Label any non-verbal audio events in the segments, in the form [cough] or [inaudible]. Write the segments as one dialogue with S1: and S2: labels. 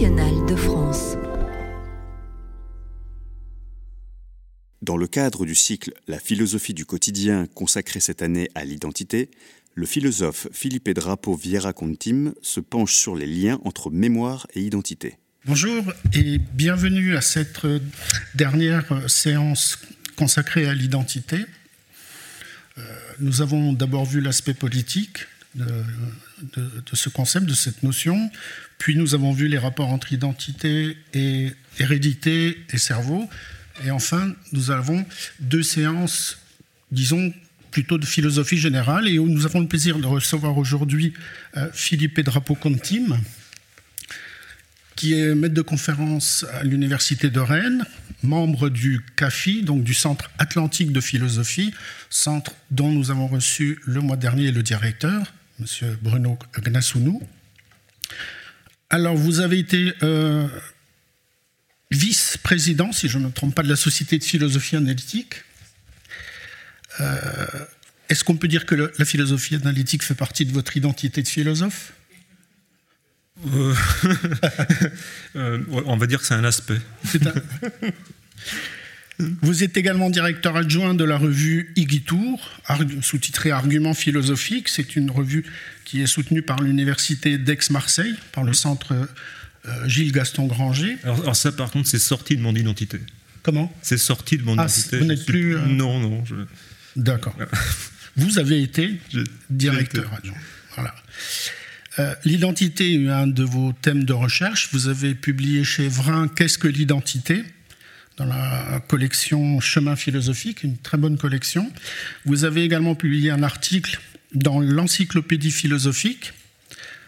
S1: nationale de France.
S2: Dans le cadre du cycle La philosophie du quotidien consacré cette année à l'identité, le philosophe Philippe Drapo Vieira Contim se penche sur les liens entre mémoire et identité.
S3: Bonjour et bienvenue à cette dernière séance consacrée à l'identité. Euh, nous avons d'abord vu l'aspect politique de, ce concept, de cette notion, puis nous avons vu les rapports entre identité et hérédité et cerveau, et enfin nous avons deux séances, disons, plutôt de philosophie générale, et où nous avons le plaisir de recevoir aujourd'hui euh, Philippe Drapo Contim, qui est maître de conférence à l'Université de Rennes, membre du CAFI, donc du Centre Atlantique de Philosophie, centre dont nous avons reçu le mois dernier le directeur, M. Bruno Gnasounou. Alors, vous avez été euh, vice-président, si je ne me trompe pas, de la Société de philosophie analytique. Euh, est-ce qu'on peut dire que la philosophie analytique fait partie de votre identité de philosophe?
S4: Euh, [laughs] euh, on va dire que c'est un aspect. [laughs]
S3: Vous êtes également directeur adjoint de la revue Igitour, sous-titrée Arguments philosophiques. C'est une revue qui est soutenue par l'université d'Aix-Marseille, par le centre euh, Gilles Gaston Granger.
S4: Alors, ça, par contre, c'est sorti de mon identité.
S3: Comment?
S4: C'est sorti de mon ah, identité.
S3: Vous n'êtes plus.
S4: Non, non.
S3: D'accord. [laughs] Vous avez été directeur adjoint. Voilà. Euh, l'identité est un de vos thèmes de recherche. Vous avez publié chez Vrin Qu'est-ce que l'identité? Dans la collection Chemin philosophique, une très bonne collection. Vous avez également publié un article dans l'encyclopédie philosophique,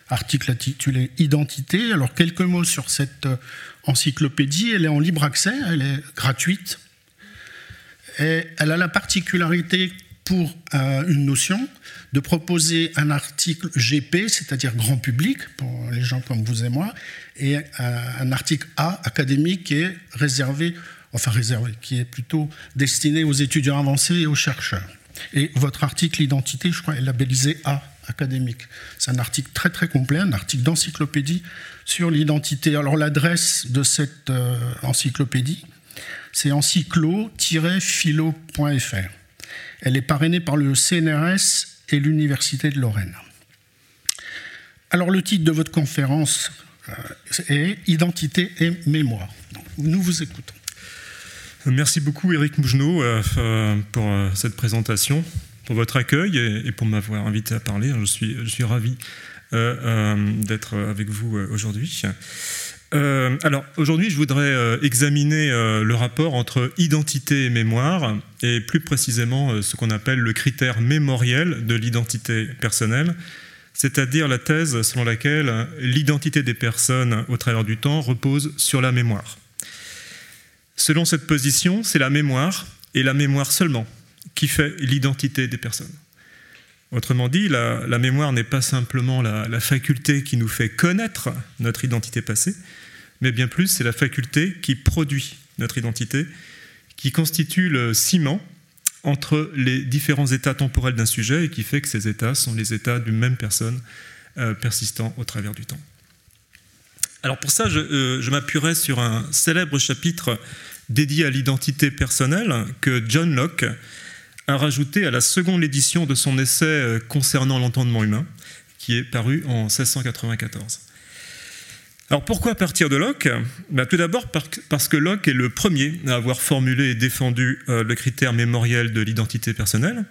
S3: article intitulé Identité. Alors quelques mots sur cette euh, encyclopédie. Elle est en libre accès, elle est gratuite. Et elle a la particularité pour euh, une notion de proposer un article GP, c'est-à-dire grand public, pour les gens comme vous et moi, et un, article A académique qui est réservé, enfin réservé, qui est plutôt destiné aux étudiants avancés et aux chercheurs. Et votre article identité, je crois, est labellisé A académique. C'est un article très très complet, un article d'encyclopédie sur l'identité. Alors l'adresse de cette euh, encyclopédie, c'est encyclo-philo.fr. Elle est parrainée par le CNRS et l'Université de Lorraine. Alors le titre de votre conférence euh, est Identité et mémoire. nous vous écoutons.
S4: Merci beaucoup Eric Mougenot euh, euh, pour cette présentation, pour votre accueil et pour m'avoir invité à parler. Je suis, je suis ravi d'être avec vous aujourd'hui. Euh, alors aujourd'hui, je voudrais euh, examiner euh, le rapport entre identité et mémoire, et plus précisément ce qu'on appelle le critère mémoriel de l'identité personnelle, c'est-à-dire la thèse selon laquelle l'identité des personnes au travers du temps repose sur la mémoire. Selon cette position, c'est la mémoire, et la mémoire seulement, qui fait l'identité des personnes. Autrement dit, la, mémoire n'est pas simplement la, faculté qui nous fait connaître notre identité passée, mais bien plus, c'est la faculté qui produit notre identité, qui constitue le ciment entre les différents états temporels d'un sujet et qui fait que ces états sont les états d'une même personne euh, persistant au travers du temps. Alors pour ça, je, euh, je m'appuierai sur un célèbre chapitre dédié à l'identité personnelle que John Locke a rajouté à la seconde édition de son essai euh, concernant l'entendement humain, qui est paru en 1694. Alors pourquoi partir de Locke? Ben, Tout d'abord parce que Locke est le premier à avoir formulé et défendu euh, le critère mémoriel de l'identité personnelle,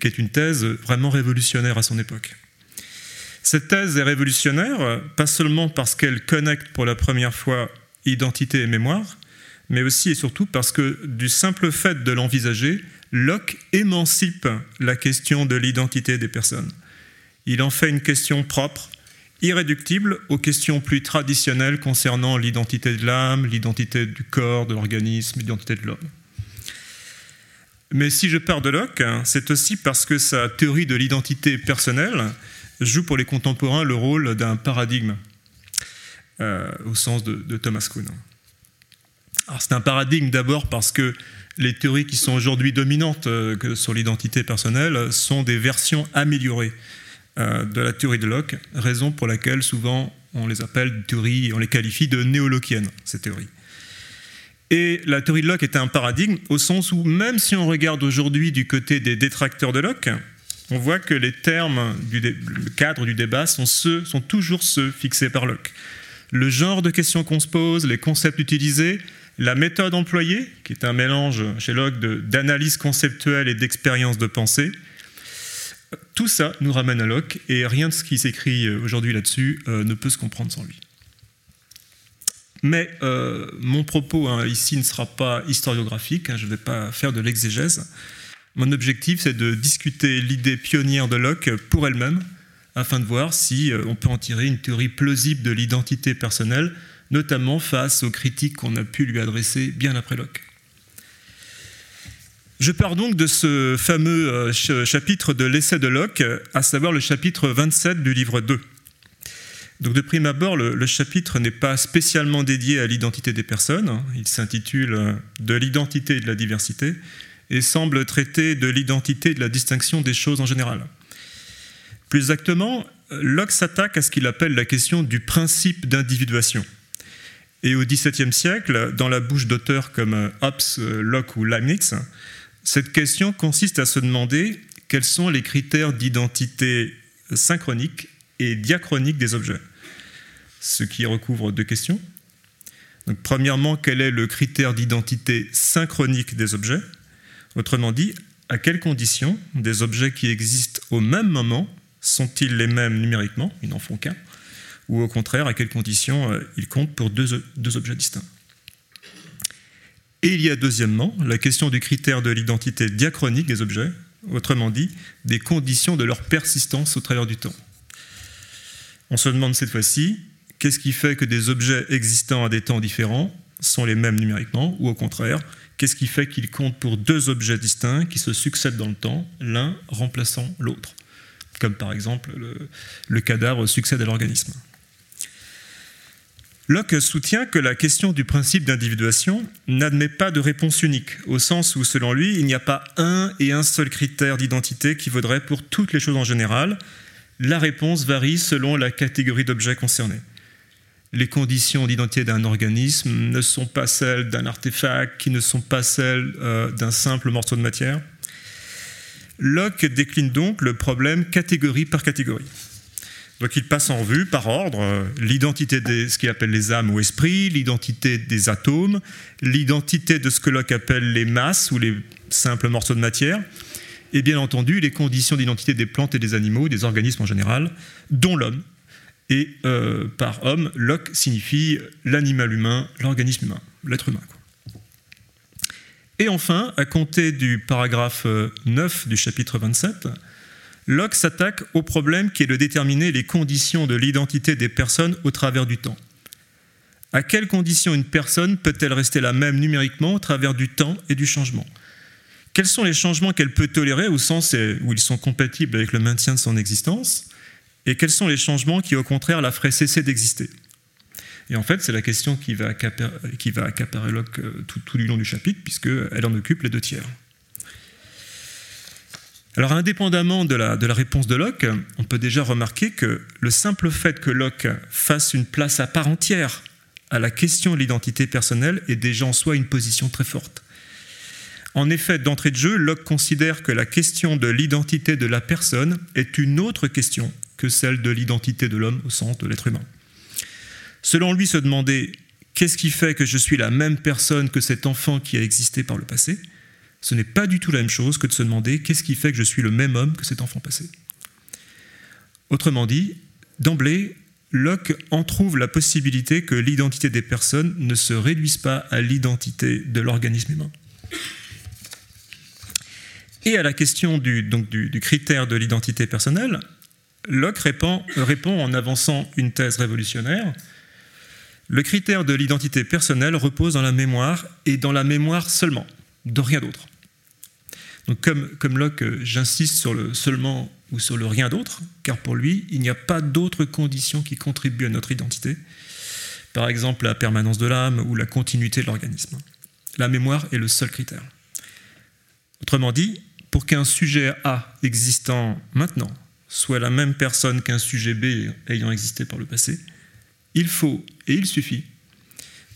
S4: qui est une thèse vraiment révolutionnaire à son époque. Cette thèse est révolutionnaire, pas seulement parce qu'elle connecte pour la première fois identité et mémoire, mais aussi et surtout parce que du simple fait de l'envisager, Locke émancipe la question de l'identité des personnes. Il en fait une question propre, irréductible aux questions plus traditionnelles concernant l'identité de l'âme, l'identité du corps, de l'organisme, l'identité de l'homme. Mais si je pars de Locke, c'est aussi parce que sa théorie de l'identité personnelle joue pour les contemporains le rôle d'un paradigme, euh, au sens de, Thomas Kuhn. C'est un paradigme d'abord parce que les théories qui sont aujourd'hui dominantes euh, sur l'identité personnelle sont des versions améliorées euh, de la théorie de Locke, raison pour laquelle souvent on les appelle théories, on les qualifie de néolochiennes, ces théories. Et la théorie de Locke est un paradigme au sens où même si on regarde aujourd'hui du côté des détracteurs de Locke, on voit que les termes, le cadre du débat sont, ceux, sont toujours ceux fixés par Locke. Le genre de questions qu'on se pose, les concepts utilisés, la méthode employée, qui est un mélange chez Locke d'analyse conceptuelle et d'expérience de pensée, tout ça nous ramène à Locke et rien de ce qui s'écrit aujourd'hui là-dessus euh, ne peut se comprendre sans lui. Mais euh, mon propos hein, ici ne sera pas historiographique, hein, je ne vais pas faire de l'exégèse. Mon objectif, c'est de discuter l'idée pionnière de Locke pour elle-même, afin de voir si euh, on peut en tirer une théorie plausible de l'identité personnelle, notamment face aux critiques qu'on a pu lui adresser bien après Locke. Je pars donc de ce fameux euh, chapitre de l'essai de Locke, à savoir le chapitre 27 du livre 2. Donc de prime abord, le, chapitre n'est pas spécialement dédié à l'identité des personnes, il s'intitule euh, De l'identité et de la diversité, et semble traiter de l'identité et de la distinction des choses en général. Plus exactement, Locke s'attaque à ce qu'il appelle la question du principe d'individuation. Et au XVIIe siècle, dans la bouche d'auteurs comme euh, Hobbes, euh, Locke ou Leibniz, cette question consiste à se demander quels sont les critères d'identité synchronique et diachronique des objets. Ce qui recouvre deux questions. Premièrement, quel est le critère d'identité synchronique des objets? Autrement dit, à quelles conditions des objets qui existent au même moment sont-ils les mêmes numériquement? Ils n'en font qu'un. Ou au contraire, à quelles conditions euh, ils comptent pour deux, objets distincts Et il y a deuxièmement la question du critère de l'identité diachronique des objets, autrement dit, des conditions de leur persistance au travers du temps. On se demande cette fois-ci, qu'est-ce qui fait que des objets existant à des temps différents sont les mêmes numériquement, ou au contraire, qu'est-ce qui fait qu'ils comptent pour deux objets distincts qui se succèdent dans le temps, l'un remplaçant l'autre, comme par exemple le, cadavre succède à l'organisme. Locke soutient que la question du principe d'individuation n'admet pas de réponse unique, au sens où, selon lui, il n'y a pas un et un seul critère d'identité qui vaudrait pour toutes les choses en général, la réponse varie selon la catégorie d'objets concernés. Les conditions d'identité d'un organisme ne sont pas celles d'un artefact, qui ne sont pas celles euh, d'un simple morceau de matière. Locke décline donc le problème catégorie par catégorie. Donc il passe en revue par ordre euh, l'identité de ce qu'il appelle les âmes ou esprits, l'identité des atomes, l'identité de ce que Locke appelle les masses ou les simples morceaux de matière, et bien entendu les conditions d'identité des plantes et des animaux, des organismes en général, dont l'homme. Et euh, par homme, Locke signifie l'animal humain, l'organisme humain, l'être humain. Et enfin, à compter du paragraphe 9 euh, du chapitre 27, Locke s'attaque au problème qui est de déterminer les conditions de l'identité des personnes au travers du temps. À quelles conditions une personne peut-elle rester la même numériquement au travers du temps et du changement? Quels sont les changements qu'elle peut tolérer au sens où ils sont compatibles avec le maintien de son existence? Et quels sont les changements qui, au contraire, la feraient cesser d'exister? Et en fait, c'est la question qui va accaparer, Locke euh, tout, du long du chapitre, puisqu'elle en occupe les deux tiers. Alors, indépendamment de la, réponse de Locke, on peut déjà remarquer que le simple fait que Locke fasse une place à part entière à la question de l'identité personnelle est déjà en soi une position très forte. En effet, d'entrée de jeu, Locke considère que la question de l'identité de la personne est une autre question que celle de l'identité de l'homme au sens de l'être humain. Selon lui, se demander qu'est-ce qui fait que je suis la même personne que cet enfant qui a existé par le passé, ce n'est pas du tout la même chose que de se demander qu'est-ce qui fait que je suis le même homme que cet enfant passé. Autrement dit, d'emblée, Locke en trouve la possibilité que l'identité des personnes ne se réduise pas à l'identité de l'organisme humain. Et à la question du, donc du, critère de l'identité personnelle, Locke répond, répond en avançant une thèse révolutionnaire. Le critère de l'identité personnelle repose dans la mémoire et dans la mémoire seulement, de rien d'autre. Donc comme, comme Locke, j'insiste sur le seulement ou sur le rien d'autre, car pour lui, il n'y a pas d'autres conditions qui contribuent à notre identité, par exemple la permanence de l'âme ou la continuité de l'organisme. La mémoire est le seul critère. Autrement dit, pour qu'un sujet A existant maintenant soit la même personne qu'un sujet B ayant existé par le passé, il faut et il suffit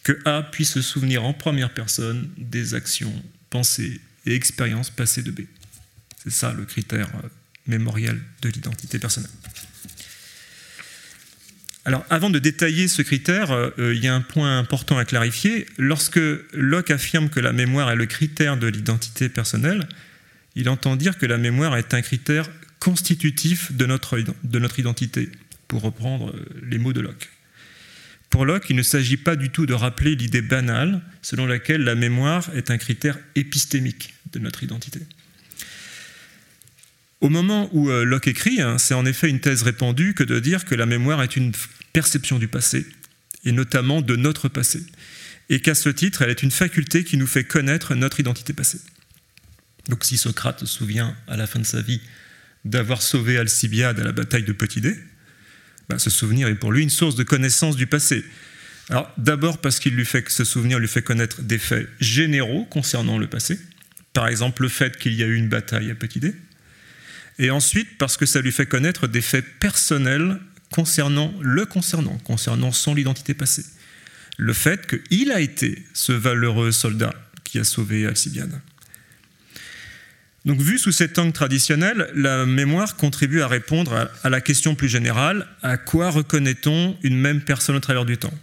S4: que A puisse se souvenir en première personne des actions, pensées et expériences passées de B. C'est ça le critère euh, mémoriel de l'identité personnelle. Alors, avant de détailler ce critère, euh, euh, il y a un point important à clarifier. Lorsque Locke affirme que la mémoire est le critère de l'identité personnelle, il entend dire que la mémoire est un critère constitutif de notre identité, pour reprendre les mots de Locke. Pour Locke, il ne s'agit pas du tout de rappeler l'idée banale selon laquelle la mémoire est un critère épistémique de notre identité. Au moment où euh, Locke écrit, hein, c'est en effet une thèse répandue que de dire que la mémoire est une perception du passé, et notamment de notre passé, et qu'à ce titre, elle est une faculté qui nous fait connaître notre identité passée. Donc si Socrate se souvient à la fin de sa vie d'avoir sauvé Alcibiade à la bataille de Petit-Dé, bah, ce souvenir est pour lui une source de connaissance du passé. D'abord parce qu'il lui fait que ce souvenir lui fait connaître des faits généraux concernant le passé, par exemple le fait qu'il y a eu une bataille à Petit D, et ensuite parce que ça lui fait connaître des faits personnels concernant le concernant, concernant son identité passée. Le fait qu'il a été ce valeureux soldat qui a sauvé Alcibiade. Donc, vu sous cet angle traditionnel, la mémoire contribue à répondre à, la question plus générale à quoi reconnaît-on une même personne au travers du temps?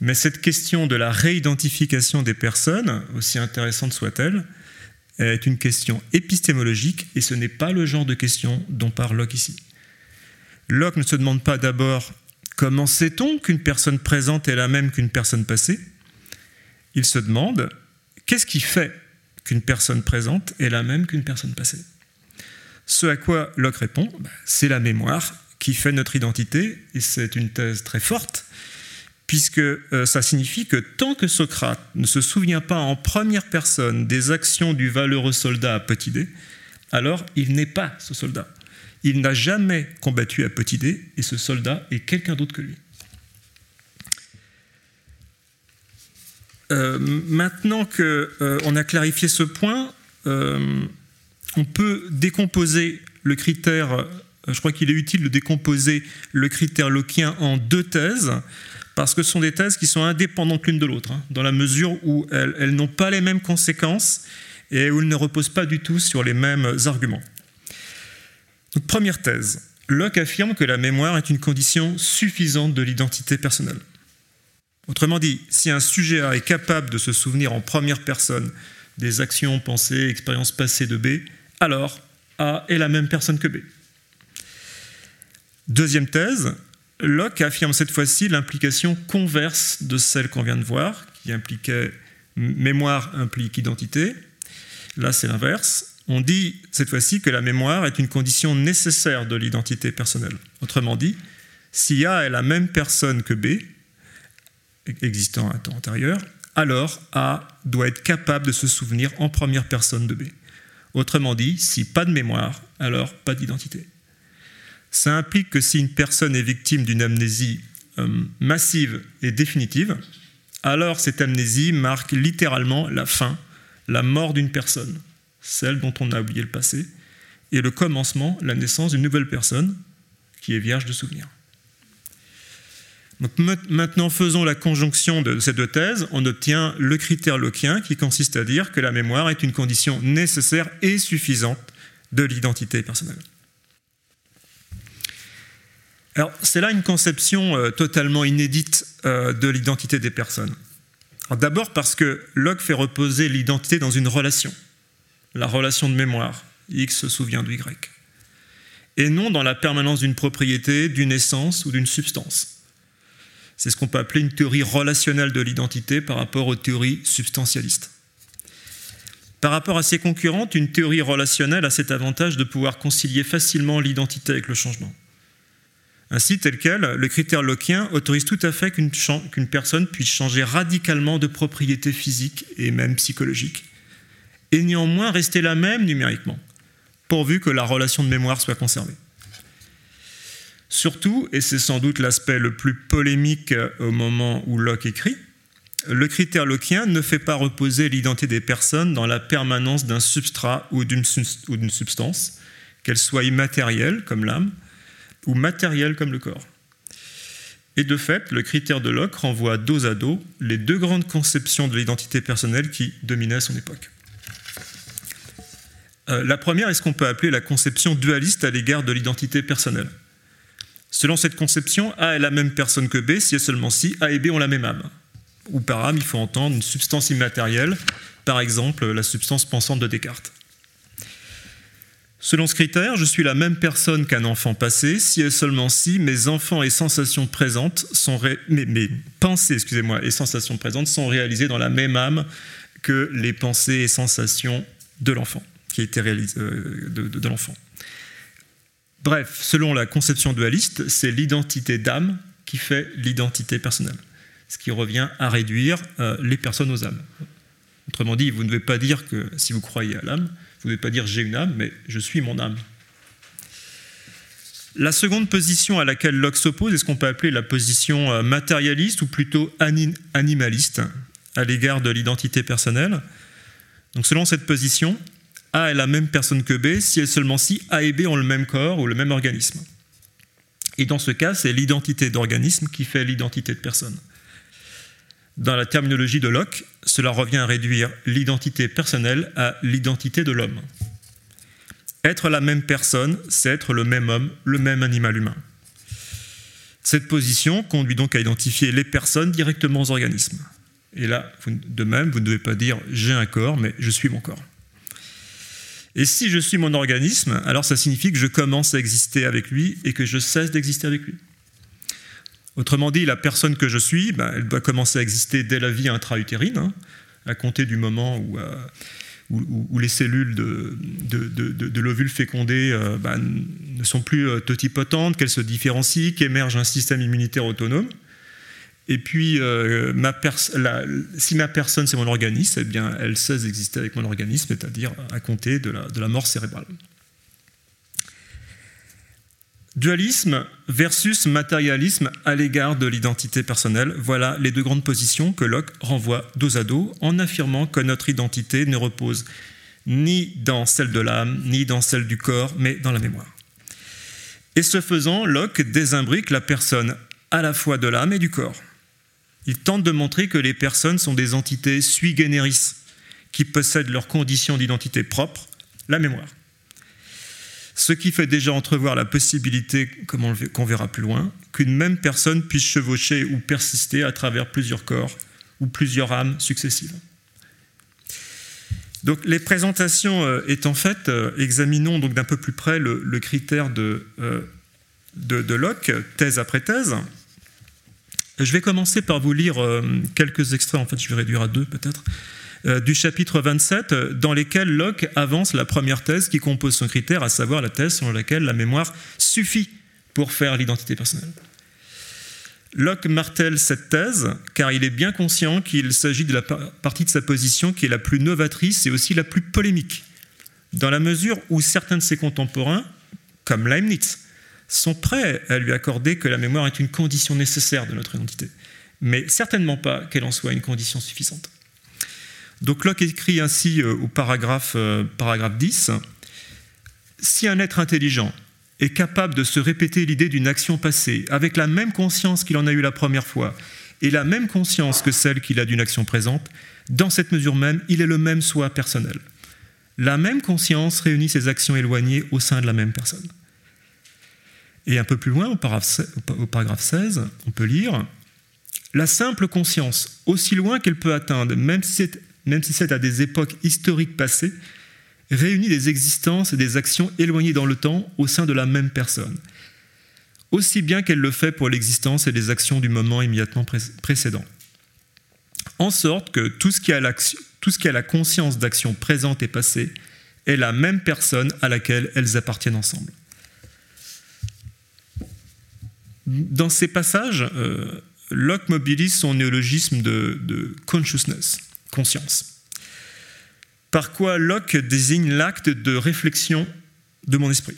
S4: Mais cette question de la réidentification des personnes, aussi intéressante soit-elle, est une question épistémologique et ce n'est pas le genre de question dont parle Locke ici. Locke ne se demande pas d'abord comment sait-on qu'une personne présente est la même qu'une personne passée? Il se demande qu'est-ce qui fait qu'une personne présente est la même qu'une personne passée. Ce à quoi Locke répond, bah, c'est la mémoire qui fait notre identité, et c'est une thèse très forte, puisque euh, ça signifie que tant que Socrate ne se souvient pas en première personne des actions du valeureux soldat à Petit D, alors il n'est pas ce soldat. Il n'a jamais combattu à Petit D, et ce soldat est quelqu'un d'autre que lui. Euh, maintenant qu'on euh, a clarifié ce point, euh, on peut décomposer le critère, je crois qu'il est utile de décomposer le critère loquien en deux thèses, parce que ce sont des thèses qui sont indépendantes l'une de l'autre, hein, dans la mesure où elles, n'ont pas les mêmes conséquences et où elles ne reposent pas du tout sur les mêmes arguments. Première thèse, Locke affirme que la mémoire est une condition suffisante de l'identité personnelle. Autrement dit, si un sujet A est capable de se souvenir en première personne des actions, pensées, expériences passées de B, alors A est la même personne que B. Deuxième thèse, Locke affirme cette fois-ci l'implication converse de celle qu'on vient de voir, qui impliquait mémoire implique identité. Là, c'est l'inverse. On dit cette fois-ci que la mémoire est une condition nécessaire de l'identité personnelle. Autrement dit, si A est la même personne que B, existant à un temps antérieur, alors A doit être capable de se souvenir en première personne de B. Autrement dit, si pas de mémoire, alors pas d'identité. Ça implique que si une personne est victime d'une amnésie euh, massive et définitive, alors cette amnésie marque littéralement la fin, la mort d'une personne, celle dont on a oublié le passé, et le commencement, la naissance d'une nouvelle personne qui est vierge de souvenirs maintenant, faisons la conjonction de ces deux thèses. On obtient le critère loquien qui consiste à dire que la mémoire est une condition nécessaire et suffisante de l'identité personnelle. Alors, c'est là une conception euh, totalement inédite euh, de l'identité des personnes. D'abord parce que Locke fait reposer l'identité dans une relation, la relation de mémoire, X se souvient de Y, et non dans la permanence d'une propriété, d'une essence ou d'une substance. C'est ce qu'on peut appeler une théorie relationnelle de l'identité par rapport aux théories substantialistes. Par rapport à ses concurrentes, une théorie relationnelle a cet avantage de pouvoir concilier facilement l'identité avec le changement. Ainsi, tel quel, le critère lockien autorise tout à fait qu'une personne puisse changer radicalement de propriété physique et même psychologique, et néanmoins rester la même numériquement, pourvu que la relation de mémoire soit conservée. Surtout, et c'est sans doute l'aspect le plus polémique euh, au moment où Locke écrit, le critère lockien ne fait pas reposer l'identité des personnes dans la permanence d'un substrat ou d'une substance, qu'elle soit immatérielle comme l'âme ou matérielle comme le corps. Et de fait, le critère de Locke renvoie dos à dos les deux grandes conceptions de l'identité personnelle qui dominaient à son époque. Euh, la première est ce qu'on peut appeler la conception dualiste à l'égard de l'identité personnelle. Selon cette conception, A est la même personne que B si et seulement si A et B ont la même âme. Ou par âme, il faut entendre une substance immatérielle, par exemple la substance pensante de Descartes. Selon ce critère, je suis la même personne qu'un enfant passé si et seulement si mes enfants présentes sont pensées, et sensations présentes sont réalisées dans la même âme que les pensées et sensations de l'enfant, qui étaient réalisées euh, de l'enfant. Bref, selon la conception dualiste, c'est l'identité d'âme qui fait l'identité personnelle, ce qui revient à réduire euh, les personnes aux âmes. Autrement dit, vous ne devez pas dire que si vous croyez à l'âme, vous ne devez pas dire j'ai une âme, mais je suis mon âme. La seconde position à laquelle Locke s'oppose est ce qu'on peut appeler la position euh, matérialiste ou plutôt animaliste à l'égard de l'identité personnelle. Donc selon cette position, a est la même personne que B si et seulement si A et B ont le même corps ou le même organisme. Et dans ce cas, c'est l'identité d'organisme qui fait l'identité de personne. Dans la terminologie de Locke, cela revient à réduire l'identité personnelle à l'identité de l'homme. Être la même personne, c'est être le même homme, le même animal humain. Cette position conduit donc à identifier les personnes directement aux organismes. Et là, de même, vous ne devez pas dire j'ai un corps, mais je suis mon corps. Et si je suis mon organisme, alors ça signifie que je commence à exister avec lui et que je cesse d'exister avec lui. Autrement dit, la personne que je suis, ben, elle doit commencer à exister dès la vie intra-utérine, hein, à compter du moment où, euh, les cellules de, l'ovule fécondé euh, ben, ne sont plus euh, totipotentes, qu'elles se différencient, qu'émerge un système immunitaire autonome. Et puis, euh, si ma personne, c'est mon organisme, eh bien, elle cesse d'exister avec mon organisme, c'est-à-dire à compter de la, mort cérébrale. Dualisme versus matérialisme à l'égard de l'identité personnelle, voilà les deux grandes positions que Locke renvoie dos à dos en affirmant que notre identité ne repose ni dans celle de l'âme, ni dans celle du corps, mais dans la mémoire. Et ce faisant, Locke désimbrique la personne à la fois de l'âme et du corps il tente de montrer que les personnes sont des entités sui generis, qui possèdent leurs conditions d'identité propres, la mémoire. Ce qui fait déjà entrevoir la possibilité, comme on qu'on verra plus loin, qu'une même personne puisse chevaucher ou persister à travers plusieurs corps ou plusieurs âmes successives. Donc les présentations euh, étant faites, euh, examinons donc d'un peu plus près le, critère euh, de Locke, thèse après thèse. Je vais commencer par vous lire euh, quelques extraits, en fait je vais réduire à deux peut-être, euh, du chapitre 27, dans lesquels Locke avance la première thèse qui compose son critère, à savoir la thèse selon laquelle la mémoire suffit pour faire l'identité personnelle. Locke martèle cette thèse car il est bien conscient qu'il s'agit de la partie de sa position qui est la plus novatrice et aussi la plus polémique, dans la mesure où certains de ses contemporains, comme Leibniz, sont prêts à lui accorder que la mémoire est une condition nécessaire de notre identité, mais certainement pas qu'elle en soit une condition suffisante. Donc Locke écrit ainsi euh, au paragraphe, euh, paragraphe 10, Si un être intelligent est capable de se répéter l'idée d'une action passée avec la même conscience qu'il en a eu la première fois et la même conscience que celle qu'il a d'une action présente, dans cette mesure même, il est le même soi personnel. La même conscience réunit ses actions éloignées au sein de la même personne. Et un peu plus loin, au paragraphe 16, on peut lire La simple conscience, aussi loin qu'elle peut atteindre, même si c'est à des époques historiques passées, réunit des existences et des actions éloignées dans le temps au sein de la même personne, aussi bien qu'elle le fait pour l'existence et les actions du moment immédiatement précédent. En sorte que tout ce qui a, tout ce qui a la conscience d'action présente et passée est la même personne à laquelle elles appartiennent ensemble. Dans ces passages, euh, Locke mobilise son néologisme de, consciousness, conscience. Par quoi Locke désigne l'acte de réflexion de mon esprit,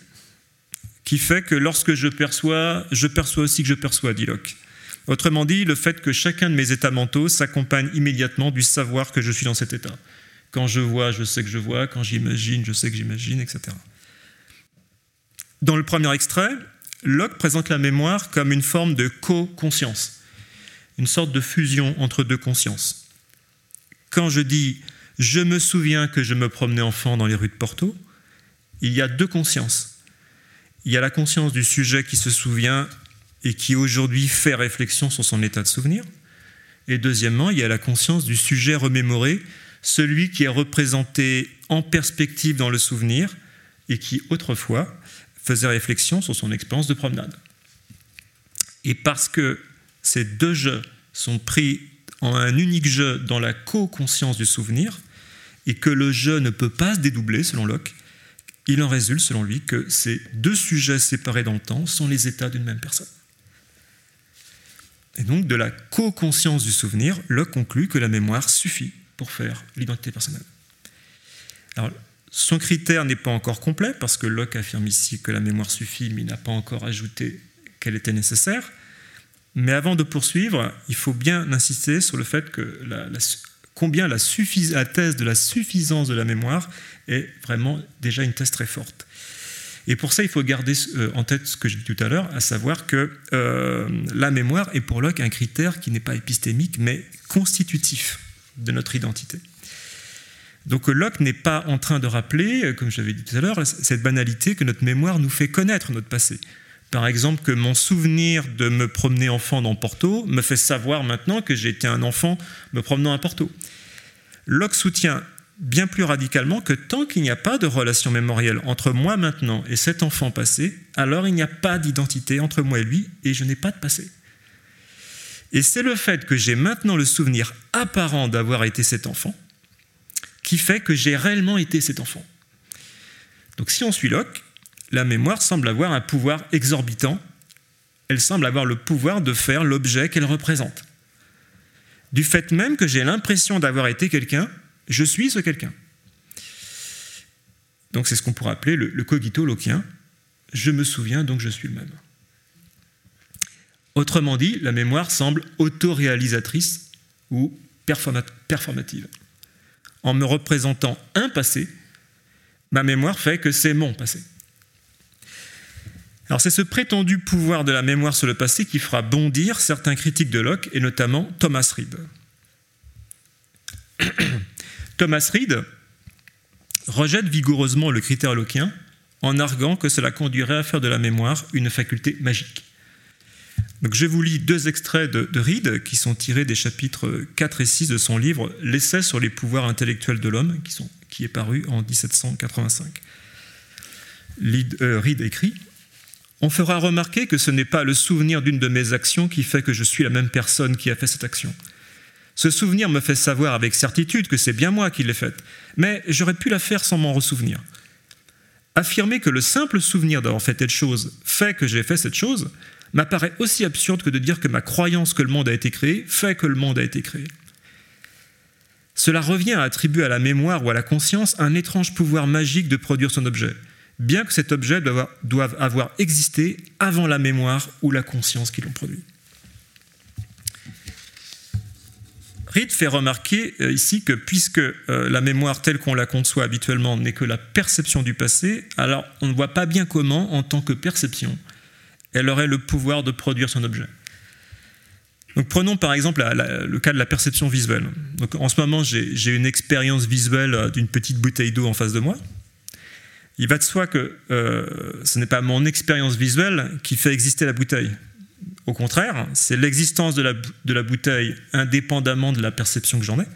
S4: qui fait que lorsque je perçois, je perçois aussi que je perçois, dit Locke. Autrement dit, le fait que chacun de mes états mentaux s'accompagne immédiatement du savoir que je suis dans cet état. Quand je vois, je sais que je vois, quand j'imagine, je sais que j'imagine, etc. Dans le premier extrait, Locke présente la mémoire comme une forme de co-conscience, une sorte de fusion entre deux consciences. Quand je dis je me souviens que je me promenais enfant dans les rues de Porto, il y a deux consciences. Il y a la conscience du sujet qui se souvient et qui aujourd'hui fait réflexion sur son état de souvenir. Et deuxièmement, il y a la conscience du sujet remémoré, celui qui est représenté en perspective dans le souvenir et qui autrefois faisait réflexion sur son expérience de promenade. Et parce que ces deux jeux sont pris en un unique jeu dans la co-conscience du souvenir, et que le jeu ne peut pas se dédoubler, selon Locke, il en résulte, selon lui, que ces deux sujets séparés dans le temps sont les états d'une même personne. Et donc, de la co-conscience du souvenir, Locke conclut que la mémoire suffit pour faire l'identité personnelle. Alors, son critère n'est pas encore complet, parce que Locke affirme ici que la mémoire suffit, mais il n'a pas encore ajouté qu'elle était nécessaire. Mais avant de poursuivre, il faut bien insister sur le fait que combien la, la, thèse de la suffisance de la mémoire est vraiment déjà une thèse très forte. Et pour ça, il faut garder euh, en tête ce que j'ai dit tout à l'heure, à savoir que euh, la mémoire est pour Locke un critère qui n'est pas épistémique, mais constitutif de notre identité. Donc Locke n'est pas en train de rappeler, euh, comme j'avais dit tout à l'heure, cette banalité que notre mémoire nous fait connaître notre passé. Par exemple, que mon souvenir de me promener enfant dans Porto me fait savoir maintenant que été un enfant me promenant à Porto. Locke soutient bien plus radicalement que tant qu'il n'y a pas de relation mémorielle entre moi maintenant et cet enfant passé, alors il n'y a pas d'identité entre moi et lui et je n'ai pas de passé. Et c'est le fait que j'ai maintenant le souvenir apparent d'avoir été cet enfant qui fait que j'ai réellement été cet enfant. Donc si on suit Locke, la mémoire semble avoir un pouvoir exorbitant, elle semble avoir le pouvoir de faire l'objet qu'elle représente. Du fait même que j'ai l'impression d'avoir été quelqu'un, je suis ce quelqu'un. Donc c'est ce qu'on pourrait appeler le, cogito loquien. Je me souviens, donc je suis le même. Autrement dit, la mémoire semble autoréalisatrice ou performative. En me représentant un passé, ma mémoire fait que c'est mon passé. Alors c'est ce prétendu pouvoir de la mémoire sur le passé qui fera bondir certains critiques de Locke, et notamment Thomas Reid. [coughs] Thomas Reid rejette vigoureusement le critère locquien en arguant que cela conduirait à faire de la mémoire une faculté magique. Donc je vous lis deux extraits de, de Reid qui sont tirés des chapitres 4 et 6 de son livre L'essai sur les pouvoirs intellectuels de l'homme, qui, est paru en 1785. Euh, Reid écrit on fera remarquer que ce n'est pas le souvenir d'une de mes actions qui fait que je suis la même personne qui a fait cette action. Ce souvenir me fait savoir avec certitude que c'est bien moi qui l'ai faite, mais j'aurais pu la faire sans m'en ressouvenir. Affirmer que le simple souvenir d'avoir fait telle chose fait que j'ai fait cette chose m'apparaît aussi absurde que de dire que ma croyance que le monde a été créé fait que le monde a été créé. Cela revient à attribuer à la mémoire ou à la conscience un étrange pouvoir magique de produire son objet, bien que cet objet doive avoir existé avant la mémoire ou la conscience qui l'ont produit. Reed fait remarquer euh, ici que puisque euh, la mémoire telle qu'on la conçoit habituellement n'est que la perception du passé, alors on ne voit pas bien comment, en tant que perception, elle aurait le pouvoir de produire son objet. Donc prenons par exemple le cas de la perception visuelle. En ce moment, j'ai une expérience visuelle euh, d'une petite bouteille d'eau en face de moi. Il va de soi que euh, ce n'est pas mon expérience visuelle qui fait exister la bouteille. Au contraire, c'est l'existence de la, de la bouteille, indépendamment de la perception que j'en ai,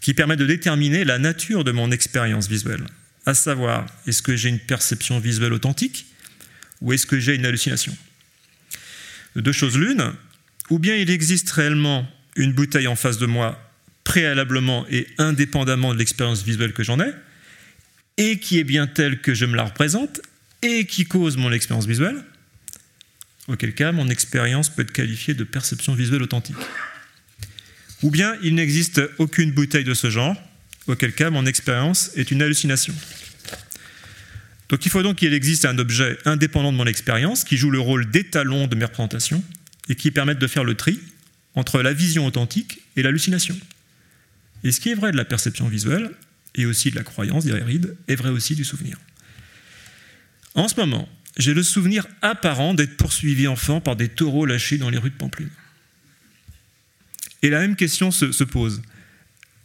S4: qui permet de déterminer la nature de mon expérience visuelle. À savoir, est-ce que j'ai une perception visuelle authentique ou est-ce que j'ai une hallucination? De deux choses l'une, ou bien il existe réellement une bouteille en face de moi préalablement et indépendamment de l'expérience visuelle que j'en ai, et qui est bien telle que je me la représente et qui cause mon expérience visuelle, auquel cas mon expérience peut être qualifiée de perception visuelle authentique. Ou bien il n'existe aucune bouteille de ce genre, auquel cas mon expérience est une hallucination. Donc il faut donc qu'il existe un objet indépendant de mon expérience qui joue le rôle d'étalon de mes représentations et qui permette de faire le tri entre la vision authentique et l'hallucination. Et ce qui est vrai de la perception visuelle et aussi de la croyance, dirait Reed, est vrai aussi du souvenir. En ce moment, j'ai le souvenir apparent d'être poursuivi enfant par des taureaux lâchés dans les rues de Pamplune. Et la même question se, pose.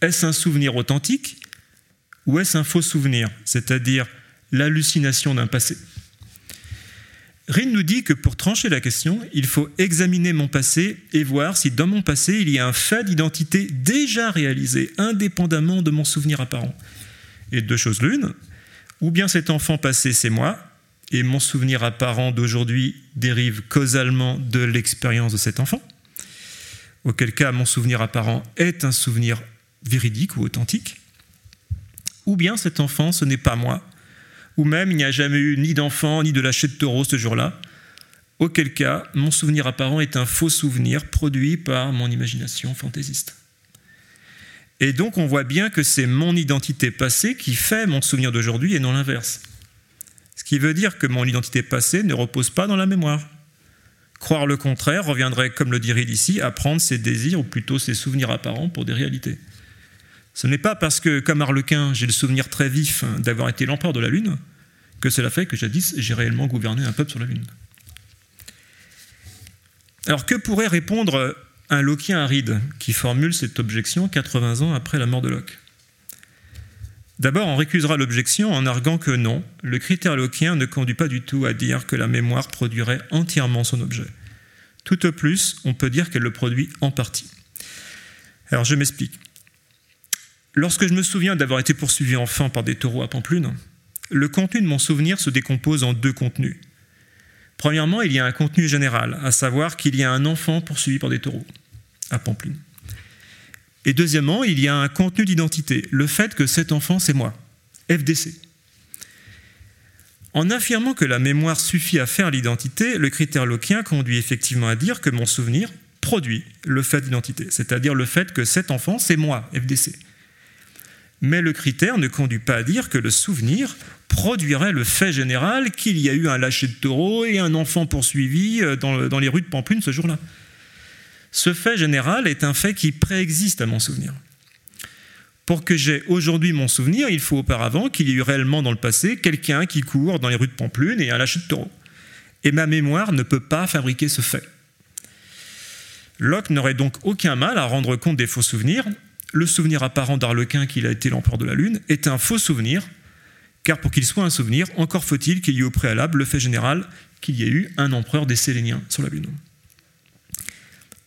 S4: Est-ce un souvenir authentique ou est-ce un faux souvenir, c'est-à-dire l'hallucination d'un passé Rin nous dit que pour trancher la question, il faut examiner mon passé et voir si dans mon passé il y a un fait d'identité déjà réalisé, indépendamment de mon souvenir apparent. Et deux choses l'une, ou bien cet enfant passé c'est moi, et mon souvenir apparent d'aujourd'hui dérive causalement de l'expérience de cet enfant, auquel cas mon souvenir apparent est un souvenir véridique ou authentique, ou bien cet enfant ce n'est pas moi, ou même il n'y a jamais eu ni d'enfant ni de lâcher de taureau ce jour-là, auquel cas mon souvenir apparent est un faux souvenir produit par mon imagination fantaisiste. Et donc on voit bien que c'est mon identité passée qui fait mon souvenir d'aujourd'hui et non l'inverse. Ce qui veut dire que mon identité passée ne repose pas dans la mémoire. Croire le contraire reviendrait, comme le dirait ici, à prendre ses désirs ou plutôt ses souvenirs apparents pour des réalités. Ce n'est pas parce que, comme Harlequin, j'ai le souvenir très vif d'avoir été l'empereur de la Lune que cela fait que jadis j'ai réellement gouverné un peuple sur la Lune. Alors que pourrait répondre un Lockeien aride qui formule cette objection 80 ans après la mort de Locke? D'abord, on récusera l'objection en arguant que non, le critère Lockeien ne conduit pas du tout à dire que la mémoire produirait entièrement son objet. Tout au plus, on peut dire qu'elle le produit en partie. Alors je m'explique. Lorsque je me souviens d'avoir été poursuivi enfant par des taureaux à Pamplune, le contenu de mon souvenir se décompose en deux contenus. Premièrement, il y a un contenu général, à savoir qu'il y a un enfant poursuivi par des taureaux à Pamplune. Et deuxièmement, il y a un contenu d'identité, le fait que cet enfant, c'est moi, FDC. En affirmant que la mémoire suffit à faire l'identité, le critère loquien conduit effectivement à dire que mon souvenir produit le fait d'identité, c'est-à-dire le fait que cet enfant, c'est moi, FDC. Mais le critère ne conduit pas à dire que le souvenir produirait le fait général qu'il y a eu un lâcher de taureau et un enfant poursuivi euh, dans, les rues de Pamplune ce jour-là. Ce fait général est un fait qui préexiste à mon souvenir. Pour que j'ai aujourd'hui mon souvenir, il faut auparavant qu'il y ait eu réellement dans le passé quelqu'un qui court dans les rues de Pamplune et un lâcher de taureau. Et ma mémoire ne peut pas fabriquer ce fait. Locke n'aurait donc aucun mal à rendre compte des faux souvenirs. Le souvenir apparent d'Arlequin qu'il a été l'empereur de la Lune est un faux souvenir car pour qu'il soit un souvenir, encore faut-il qu'il y ait au préalable le fait général qu'il y ait eu un empereur des Séléniens sur la Lune.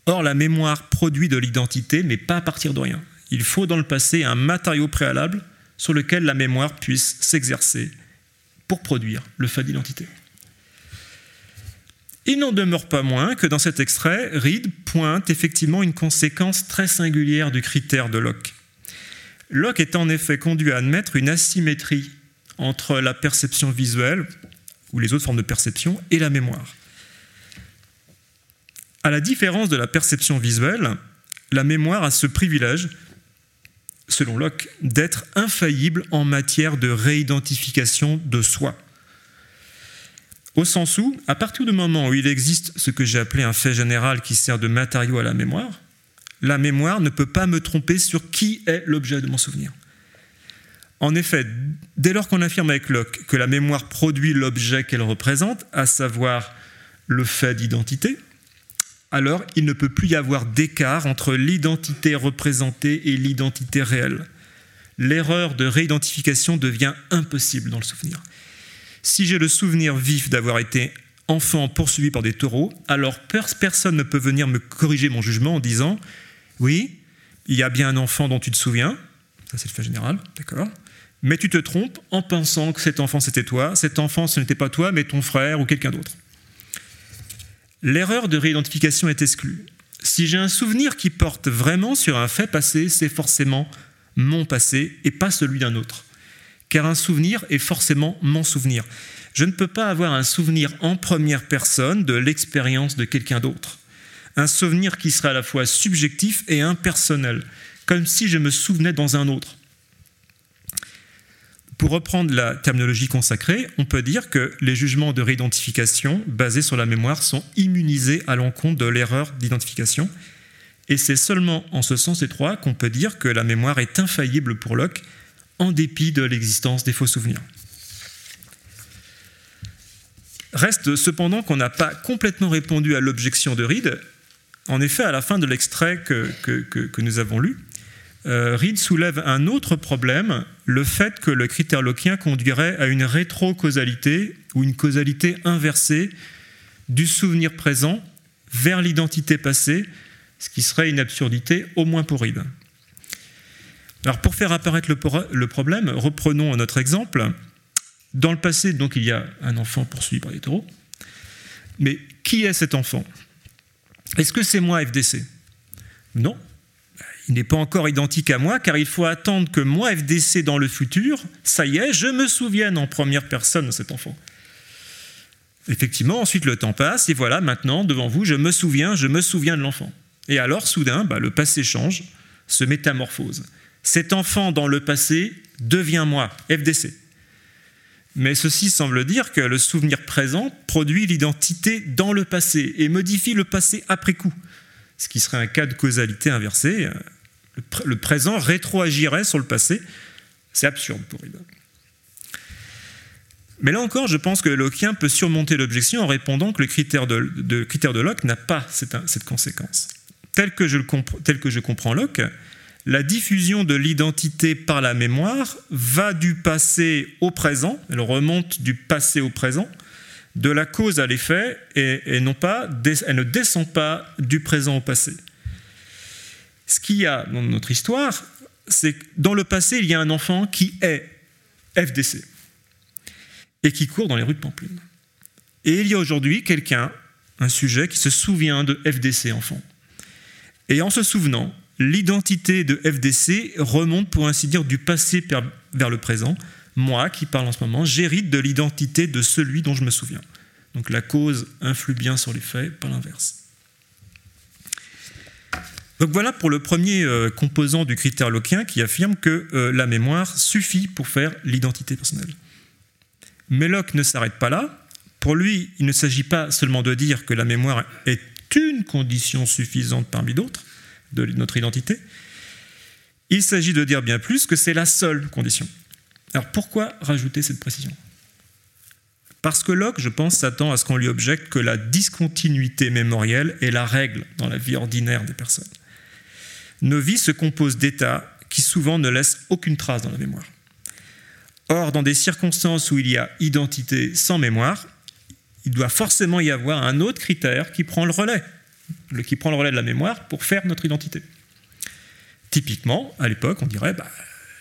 S4: Or, la mémoire produit de l'identité, mais pas à partir de rien. Il faut dans le passé un matériau préalable sur lequel la mémoire puisse s'exercer pour produire le fait d'identité. Il n'en demeure pas moins que dans cet extrait, Reed pointe effectivement une conséquence très singulière du critère de Locke. Locke est en effet conduit à admettre une asymétrie entre la perception visuelle ou les autres formes de perception et la mémoire. À la différence de la perception visuelle, la mémoire a ce privilège, selon Locke, d'être infaillible en matière de réidentification de soi. Au sens où, à partir du moment où il existe ce que j'ai appelé un fait général qui sert de matériau à la mémoire, la mémoire ne peut pas me tromper sur qui est l'objet de mon souvenir. En effet, dès lors qu'on affirme avec Locke que la mémoire produit l'objet qu'elle représente, à savoir le fait d'identité, alors il ne peut plus y avoir d'écart entre l'identité représentée et l'identité réelle. L'erreur de réidentification devient impossible dans le souvenir. Si j'ai le souvenir vif d'avoir été enfant poursuivi par des taureaux, alors personne ne peut venir me corriger mon jugement en disant Oui, il y a bien un enfant dont tu te souviens, ça c'est le fait général, d'accord mais tu te trompes en pensant que cet enfant c'était toi, cet enfant ce n'était pas toi, mais ton frère ou quelqu'un d'autre. L'erreur de réidentification est exclue. Si j'ai un souvenir qui porte vraiment sur un fait passé, c'est forcément mon passé et pas celui d'un autre. Car un souvenir est forcément mon souvenir. Je ne peux pas avoir un souvenir en première personne de l'expérience de quelqu'un d'autre. Un souvenir qui serait à la fois subjectif et impersonnel, comme si je me souvenais dans un autre. Pour reprendre la terminologie consacrée, on peut dire que les jugements de réidentification basés sur la mémoire sont immunisés à l'encontre de l'erreur d'identification. Et c'est seulement en ce sens étroit qu'on peut dire que la mémoire est infaillible pour Locke, en dépit de l'existence des faux souvenirs. Reste cependant qu'on n'a pas complètement répondu à l'objection de Reed. En effet, à la fin de l'extrait que, nous avons lu, euh, Reed soulève un autre problème, le fait que le critère lockien conduirait à une rétro-causalité ou une causalité inversée du souvenir présent vers l'identité passée, ce qui serait une absurdité au moins pour Reed. Alors pour faire apparaître le, problème, reprenons notre exemple. Dans le passé, donc, il y a un enfant poursuivi par les taureaux. Mais qui est cet enfant? Est-ce que c'est moi FDC Non. Il n'est pas encore identique à moi, car il faut attendre que moi FDC dans le futur, ça y est, je me souvienne en première personne de cet enfant. Effectivement, ensuite le temps passe, et voilà, maintenant, devant vous, je me souviens, je me souviens de l'enfant. Et alors, soudain, bah, le passé change, se métamorphose. Cet enfant dans le passé devient moi, FDC. Mais ceci semble dire que le souvenir présent produit l'identité dans le passé et modifie le passé après coup, ce qui serait un cas de causalité inversée. Le, présent rétroagirait sur le passé. C'est absurde pour lui. Mais là encore, je pense que Lockeien peut surmonter l'objection en répondant que le critère de, critère de Locke n'a pas cette, conséquence. Tel que je comprends Locke, la diffusion de l'identité par la mémoire va du passé au présent, elle remonte du passé au présent, de la cause à l'effet, et, non pas, elle ne descend pas du présent au passé. Ce qu'il y a dans notre histoire, c'est que dans le passé, il y a un enfant qui est FDC et qui court dans les rues de Pamplune. Et il y a aujourd'hui quelqu'un, un sujet, qui se souvient de FDC enfant. Et en se souvenant, l'identité de FDC remonte, pour ainsi dire, du passé vers le présent. Moi, qui parle en ce moment, j'hérite de l'identité de celui dont je me souviens. Donc la cause influe bien sur les faits, pas l'inverse. Donc voilà pour le premier euh, composant du critère lockien qui affirme que euh, la mémoire suffit pour faire l'identité personnelle. Mais Locke ne s'arrête pas là. Pour lui, il ne s'agit pas seulement de dire que la mémoire est une condition suffisante parmi d'autres, de notre identité, il s'agit de dire bien plus que c'est la seule condition. Alors pourquoi rajouter cette précision? Parce que Locke, je pense, s'attend à ce qu'on lui objecte que la discontinuité mémorielle est la règle dans la vie ordinaire des personnes. Nos vies se composent d'états qui souvent ne laissent aucune trace dans la mémoire. Or, dans des circonstances où il y a identité sans mémoire, il doit forcément y avoir un autre critère qui prend le relais, le, qui prend le relais de la mémoire pour faire notre identité. Typiquement, à l'époque, on dirait bah,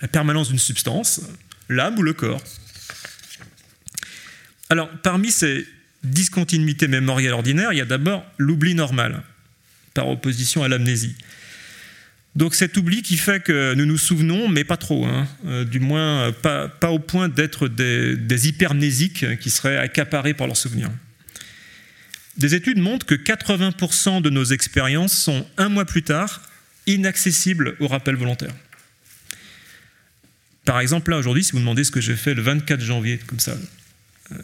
S4: la permanence d'une substance, l'âme ou le corps. Alors, parmi ces discontinuités mémorielles ordinaires, il y a d'abord l'oubli normal, par opposition à l'amnésie. Donc cet oubli qui fait que nous nous souvenons, mais pas trop, hein, euh, du moins pas, au point d'être des, des, hypermnésiques qui seraient accaparés par leurs souvenirs. Des études montrent que 80% de nos expériences sont un mois plus tard inaccessibles au rappel volontaire. Par exemple, là aujourd'hui, si vous demandez ce que j'ai fait le 24 janvier, comme ça, euh,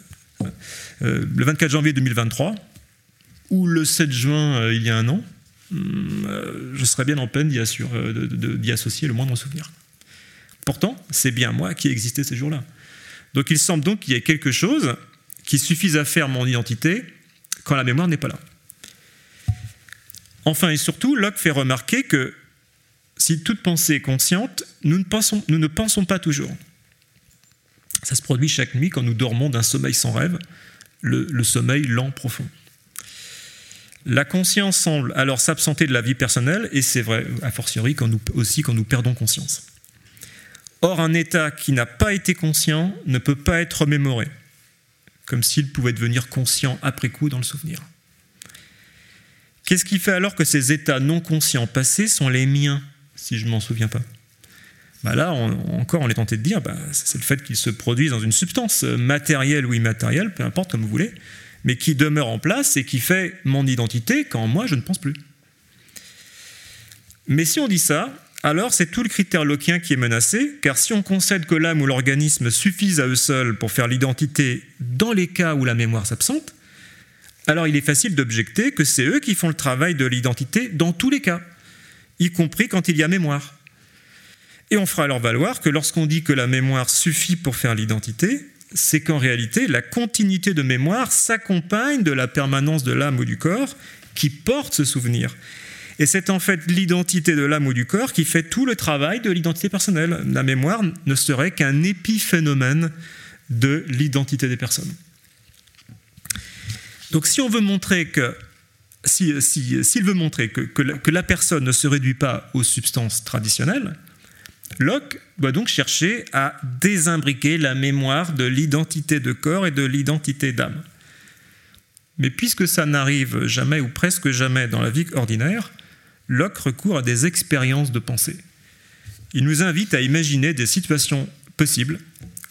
S4: euh, le 24 janvier 2023, ou le 7 juin euh, il y a un an, je serais bien en peine d'y associer le moindre souvenir. Pourtant, c'est bien moi qui ai existé ces jours-là. Donc il semble donc qu'il y ait quelque chose qui suffise à faire mon identité quand la mémoire n'est pas là. Enfin et surtout, Locke fait remarquer que si toute pensée est consciente, nous ne pensons, pas toujours. Ça se produit chaque nuit quand nous dormons d'un sommeil sans rêve, le, sommeil lent profond. La conscience semble alors s'absenter de la vie personnelle, et c'est vrai, a fortiori, quand nous, aussi quand nous perdons conscience. Or, un état qui n'a pas été conscient ne peut pas être remémoré comme s'il pouvait devenir conscient après coup dans le souvenir. Qu'est-ce qui fait alors que ces états non conscients passés sont les miens, si je ne m'en souviens pas? Bah Là, encore, on est tenté de dire, bah, c'est le fait qu'ils se produisent dans une substance matérielle ou immatérielle, peu importe comme vous voulez, mais qui demeure en place et qui fait mon identité quand moi je ne pense plus. Mais si on dit ça, alors c'est tout le critère lockien qui est menacé, car si on concède que l'âme ou l'organisme suffisent à eux seuls pour faire l'identité dans les cas où la mémoire s'absente, alors il est facile d'objecter que c'est eux qui font le travail de l'identité dans tous les cas, y compris quand il y a mémoire. Et on fera alors valoir que lorsqu'on dit que la mémoire suffit pour faire l'identité, c'est qu'en réalité, la continuité de mémoire s'accompagne de la permanence de l'âme ou du corps qui porte ce souvenir. Et c'est en fait l'identité de l'âme ou du corps qui fait tout le travail de l'identité personnelle. La mémoire ne serait qu'un épiphénomène de l'identité des personnes. Donc si on veut montrer que s'il si, veut montrer que, que, la, personne ne se réduit pas aux substances traditionnelles, Locke doit donc chercher à désimbriquer la mémoire de l'identité de corps et de l'identité d'âme. Mais puisque ça n'arrive jamais ou presque jamais dans la vie ordinaire, Locke recourt à des expériences de pensée. Il nous invite à imaginer des situations possibles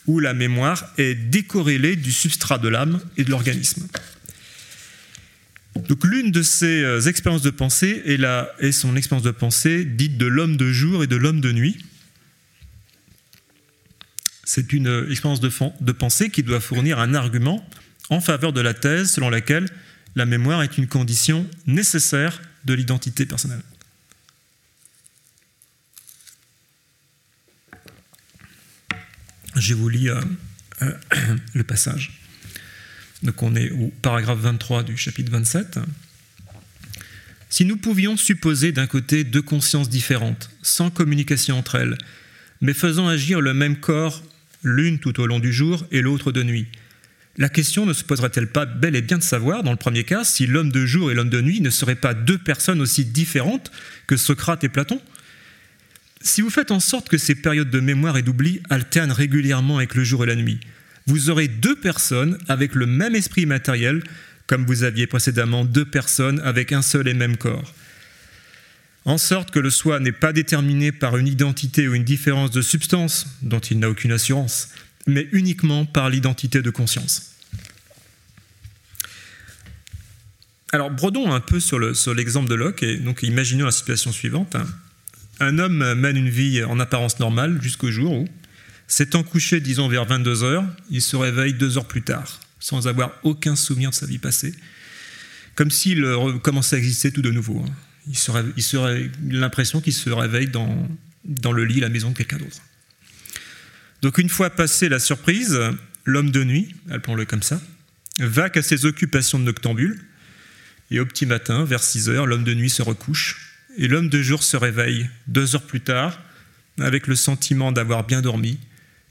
S4: où la mémoire est décorrélée du substrat de l'âme et de l'organisme. Donc l'une de ces euh, expériences de pensée est, la, est son expérience de pensée dite de l'homme de jour et de l'homme de nuit. C'est une euh, expérience de, de pensée qui doit fournir un argument en faveur de la thèse selon laquelle la mémoire est une condition nécessaire de l'identité personnelle. Je vous lis euh, [clears throat] le passage. Donc on est au paragraphe 23 du chapitre 27. Si nous pouvions supposer d'un côté deux consciences différentes, sans communication entre elles, mais faisant agir le même corps, l'une tout au long du jour et l'autre de nuit, la question ne se poserait-elle pas bel et bien de savoir, dans le premier cas, si l'homme de jour et l'homme de nuit ne seraient pas deux personnes aussi différentes que Socrate et Platon? Si vous faites en sorte que ces périodes de mémoire et d'oubli alternent régulièrement avec le jour et la nuit, vous aurez deux personnes avec le même esprit matériel, comme vous aviez précédemment deux personnes avec un seul et même corps. En sorte que le soi n'est pas déterminé par une identité ou une différence de substance dont il n'a aucune assurance, mais uniquement par l'identité de conscience. Alors, brodons un peu sur l'exemple de Locke, et donc imaginons la situation suivante. Un homme mène une vie en apparence normale jusqu'au jour où, S'étant couché, disons, vers 22 heures, il se réveille deux heures plus tard, sans avoir aucun souvenir de sa vie passée, comme s'il commençait à exister tout de nouveau. Hein. Il serait, l'impression qu'il se réveille dans, dans le lit, la maison de quelqu'un d'autre. Donc une fois passée la surprise, l'homme de nuit, appelons-le comme ça, va qu'à ses occupations de noctambule, et au petit matin, vers 6 heures, l'homme de nuit se recouche, et l'homme de jour se réveille deux heures plus tard, avec le sentiment d'avoir bien dormi,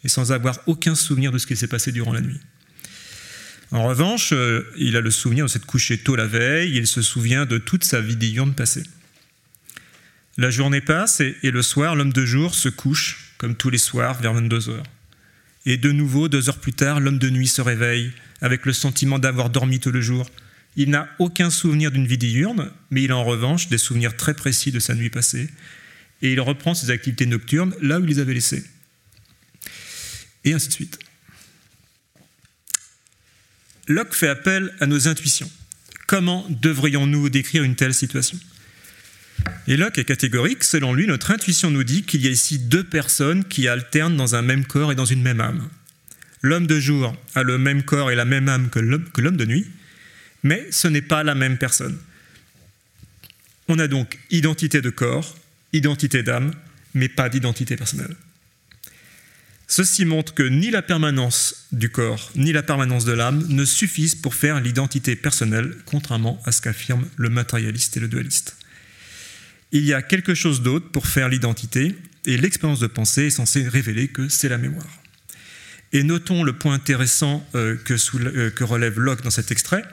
S4: et sans avoir aucun souvenir de ce qui s'est passé durant la nuit. En revanche, euh, il a le souvenir de s'être couché tôt la veille, il se souvient de toute sa vie diurne passée. La journée passe et, le soir, l'homme de jour se couche, comme tous les soirs, vers 22 heures. Et de nouveau, deux heures plus tard, l'homme de nuit se réveille, avec le sentiment d'avoir dormi tout le jour. Il n'a aucun souvenir d'une vie diurne, mais il a en revanche des souvenirs très précis de sa nuit passée, et il reprend ses activités nocturnes là où il les avait laissées et ainsi de suite. Locke fait appel à nos intuitions. Comment devrions-nous décrire une telle situation? Et Locke est catégorique. Selon lui, notre intuition nous dit qu'il y a ici deux personnes qui alternent dans un même corps et dans une même âme. L'homme de jour a le même corps et la même âme que l'homme de nuit, mais ce n'est pas la même personne. On a donc identité de corps, identité d'âme, mais pas d'identité personnelle. Ceci montre que ni la permanence du corps ni la permanence de l'âme ne suffisent pour faire l'identité personnelle, contrairement à ce qu'affirment le matérialiste et le dualiste. Il y a quelque chose d'autre pour faire l'identité, et l'expérience de pensée est censée révéler que c'est la mémoire. Et notons le point intéressant euh, que, euh, que relève Locke dans cet extrait.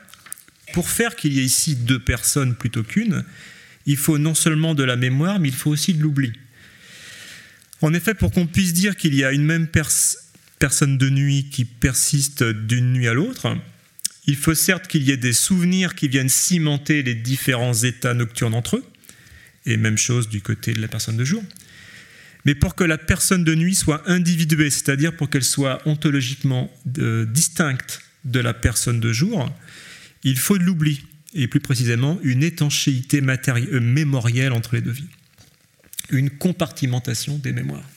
S4: Pour faire qu'il y ait ici deux personnes plutôt qu'une, il faut non seulement de la mémoire, mais il faut aussi de l'oubli. En effet, pour qu'on puisse dire qu'il y a une même personne de nuit qui persiste d'une nuit à l'autre, il faut certes qu'il y ait des souvenirs qui viennent cimenter les différents états nocturnes entre eux, et même chose du côté de la personne de jour. Mais pour que la personne de nuit soit individuée, c'est-à-dire pour qu'elle soit ontologiquement euh, distincte de la personne de jour, il faut de l'oubli, et plus précisément une étanchéité euh, mémorielle entre les deux vies une compartimentation des mémoires.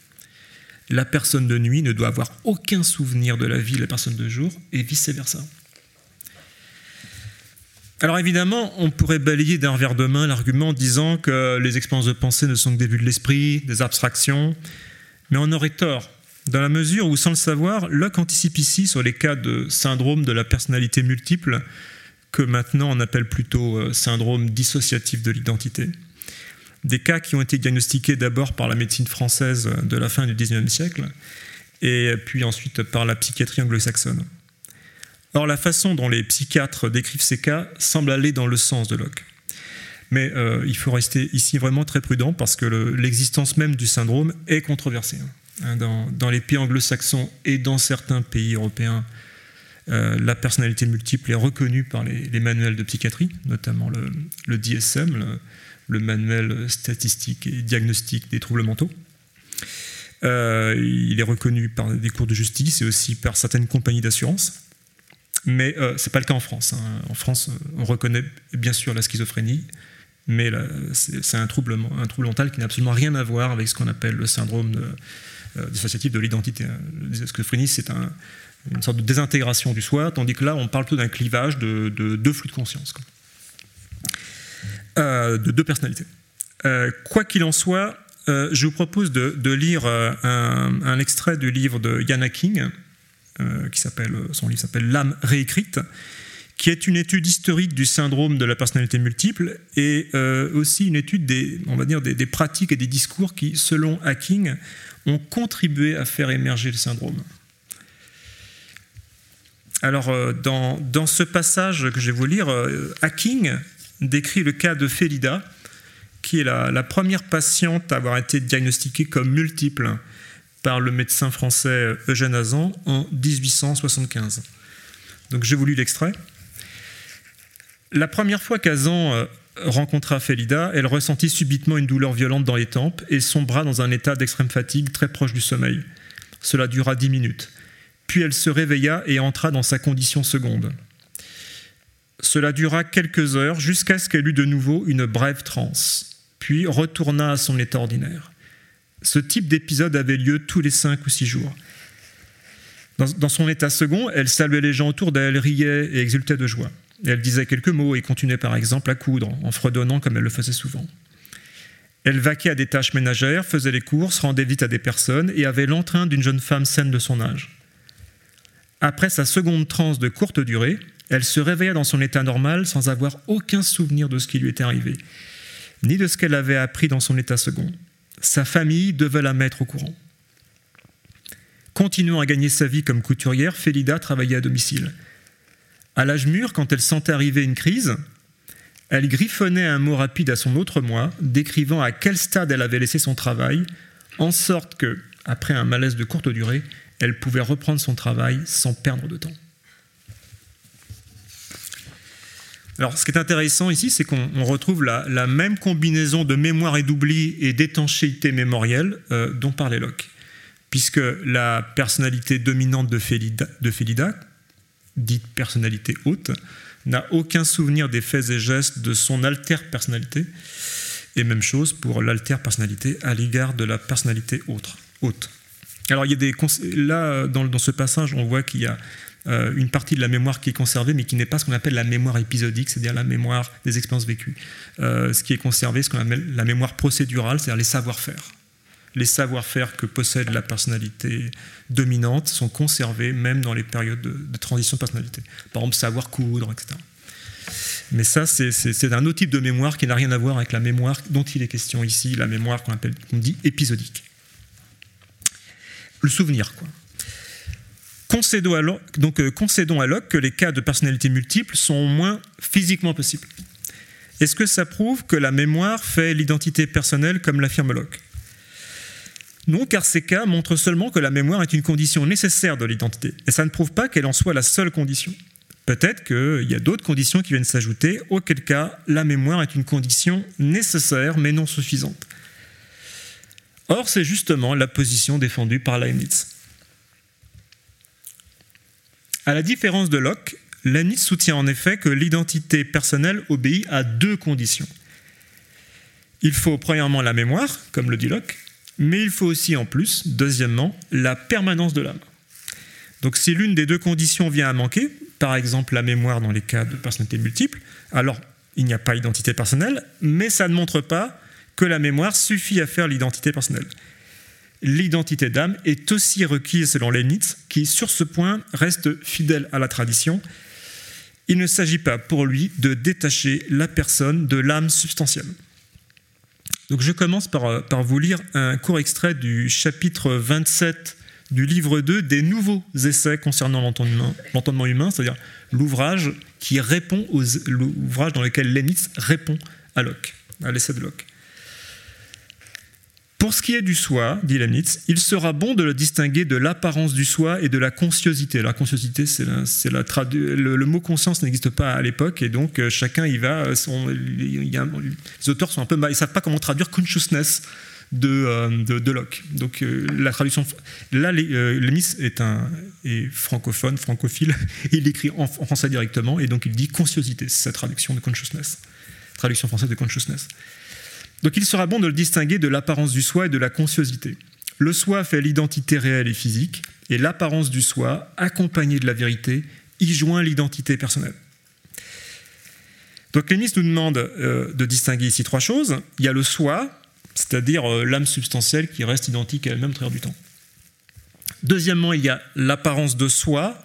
S4: La personne de nuit ne doit avoir aucun souvenir de la vie de la personne de jour et vice-versa. Alors évidemment, on pourrait balayer d'un revers de main l'argument disant que les expériences de pensée ne sont que des vues de l'esprit, des abstractions, mais on aurait tort dans la mesure où, sans le savoir, Locke anticipe ici sur les cas de syndrome de la personnalité multiple, que maintenant on appelle plutôt euh, syndrome dissociatif de l'identité. Des cas qui ont été diagnostiqués d'abord par la médecine française de la fin du XIXe siècle, et puis ensuite par la psychiatrie anglo-saxonne. Or, la façon dont les psychiatres décrivent ces cas semble aller dans le sens de Locke. Mais euh, il faut rester ici vraiment très prudent parce que l'existence même du syndrome est controversée. Hein. Dans, les pays anglo-saxons et dans certains pays européens, euh, la personnalité multiple est reconnue par les, manuels de psychiatrie, notamment le, DSM, le, manuel statistique et diagnostique des troubles mentaux. Euh, il est reconnu par des cours de justice et aussi par certaines compagnies d'assurance. Mais euh, ce n'est pas le cas en France. Hein. En France, on reconnaît bien sûr la schizophrénie, mais c'est un trouble, un trouble mental qui n'a absolument rien à voir avec ce qu'on appelle le syndrome euh, dissociatif de l'identité. La schizophrénie, c'est une sorte de désintégration du soi, tandis que là, on parle plutôt d'un clivage de, deux flux de conscience, euh, de deux personnalités. quoi qu'il en soit, je vous propose de, lire un, extrait du livre de Yana King, euh, qui s'appelle, son livre s'appelle L'âme réécrite, qui est une étude historique du syndrome de la personnalité multiple et euh, aussi une étude des, on va dire, des, pratiques et des discours qui, selon Hacking, ont contribué à faire émerger le syndrome. Alors, euh, dans, dans, ce passage que je vais vous lire, Hacking décrit le cas de Félida, qui est la, première patiente à avoir été diagnostiquée comme multiple par le médecin français Eugène Azan en 1875. Donc j'ai voulu l'extrait. La première fois qu'Azan euh, rencontra Félida, elle ressentit subitement une douleur violente dans les tempes et sombra dans un état d'extrême fatigue très proche du sommeil. Cela dura dix minutes. Puis elle se réveilla et entra dans sa condition seconde. Cela dura quelques heures jusqu'à ce qu'elle eût de nouveau une brève transe, puis retourna à son état ordinaire. Ce type d'épisode avait lieu tous les cinq ou six jours. Dans, son état second, elle saluait les gens autour d'elle, riait et exultait de joie. elle disait quelques mots et continuait par exemple à coudre, en fredonnant comme elle le faisait souvent. Elle vaquait à des tâches ménagères, faisait les courses, rendait vite à des personnes et avait l'entrain d'une jeune femme saine de son âge. Après sa seconde transe de courte durée, elle se réveilla dans son état normal sans avoir aucun souvenir de ce qui lui était arrivé, ni de ce qu'elle avait appris dans son état second. Sa famille devait la mettre au courant. Continuant à gagner sa vie comme couturière, Félida travaillait à domicile. À l'âge mûr, quand elle sentait arriver une crise, elle griffonnait un mot rapide à son autre moi, décrivant à quel stade elle avait laissé son travail, en sorte que, après un malaise de courte durée, elle pouvait reprendre son travail sans perdre de temps. Alors, ce qui est intéressant ici, c'est qu'on retrouve la, même combinaison de mémoire et d'oubli et d'étanchéité mémorielle euh, dont parlait Locke. Puisque la personnalité dominante de Félida, dite personnalité haute, n'a aucun souvenir des faits et gestes de son alter-personnalité. Et même chose pour l'alter-personnalité à l'égard de la personnalité autre, haute. Alors, il y a des, là, dans, ce passage, on voit qu'il y a une partie de la mémoire qui est conservée, mais qui n'est pas ce qu'on appelle la mémoire épisodique, c'est-à-dire la mémoire des expériences vécues. Euh, ce qui est conservé, ce qu'on appelle la mémoire procédurale, c'est-à-dire les savoir-faire. Les savoir-faire que possède la personnalité dominante sont conservés même dans les périodes de, transition de personnalité. Par exemple, savoir coudre, etc. Mais ça, c'est un autre type de mémoire qui n'a rien à voir avec la mémoire dont il est question ici, la mémoire qu'on dit épisodique. Le souvenir, quoi. Concédons à, donc, euh, que les cas de personnalité multiple sont au moins physiquement possibles. Est-ce que ça prouve que la mémoire fait l'identité personnelle comme l'affirme Locke Non, car ces cas montrent seulement que la mémoire est une condition nécessaire de l'identité, et ça ne prouve pas qu'elle en soit la seule condition. Peut-être qu'il y a d'autres conditions qui viennent s'ajouter, auquel cas la mémoire est une condition nécessaire mais non suffisante. Or, c'est justement la position défendue par Leibniz. À la différence de Locke, Leibniz soutient en effet que l'identité personnelle obéit à deux conditions. Il faut premièrement la mémoire, comme le dit Locke, mais il faut aussi en plus, deuxièmement, la permanence de l'âme. Donc si l'une des deux conditions vient à manquer, par exemple la mémoire dans les cas de personnalité multiple, alors il n'y a pas d'identité personnelle, mais ça ne montre pas que la mémoire suffit à faire l'identité personnelle. L'identité d'âme est aussi requise selon Leibniz, qui sur ce point reste fidèle à la tradition. Il ne s'agit pas pour lui de détacher la personne de l'âme substantielle. Donc je commence par, par, vous lire un court extrait du chapitre 27 du livre 2 des nouveaux essais concernant l'entendement humain, c'est-à-dire l'ouvrage qui répond aux dans lequel Leibniz répond à Locke, à l'essai de Locke. Pour ce qui est du soi, dit Leibniz, il sera bon de le distinguer de l'apparence du soi et de la consciosité. La consciosité, c'est la, le, mot conscience n'existe pas à l'époque et donc euh, chacun y va. Euh, les auteurs sont un peu, ils savent pas comment traduire consciousness de, euh, de, Locke. Donc la traduction, là, Leibniz est francophone, francophile, [laughs] il écrit en, français directement et donc il dit consciosité, c'est sa traduction de consciousness, traduction française de consciousness. Donc il sera bon de le distinguer de l'apparence du soi et de la consciosité. Le soi fait l'identité réelle et physique, et l'apparence du soi, accompagnée de la vérité, y joint l'identité personnelle. Donc Lénis nous demande euh, de distinguer ici trois choses. Il y a le soi, c'est-à-dire euh, l'âme substantielle qui reste identique à elle-même au travers du temps. Deuxièmement, il y a l'apparence de soi,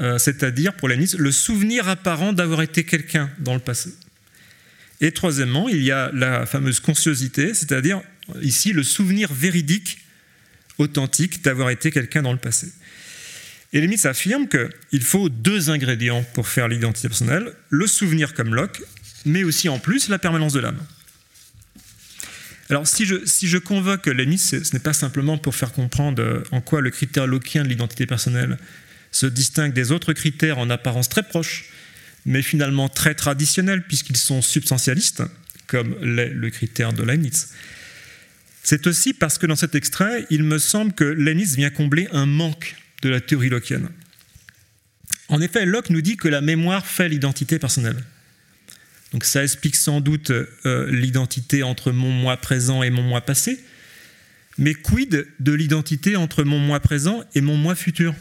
S4: euh, c'est-à-dire pour Lénis, le souvenir apparent d'avoir été quelqu'un dans le passé. Et troisièmement, il y a la fameuse consciosité, c'est-à-dire ici le souvenir véridique, authentique d'avoir été quelqu'un dans le passé. Et Lemitz affirme qu'il faut deux ingrédients pour faire l'identité personnelle, le souvenir comme Locke, mais aussi en plus la permanence de l'âme. Alors si je, si je convoque ce n'est pas simplement pour faire comprendre en quoi le critère lockien de l'identité personnelle se distingue des autres critères en apparence très proches, mais finalement très traditionnels puisqu'ils sont substantialistes, comme l'est le critère de Leibniz. C'est aussi parce que dans cet extrait, il me semble que Leibniz vient combler un manque de la théorie lockienne. En effet, Locke nous dit que la mémoire fait l'identité personnelle. Donc ça explique sans doute euh, l'identité entre mon moi présent et mon moi passé, mais quid de l'identité entre mon moi présent et mon moi futur?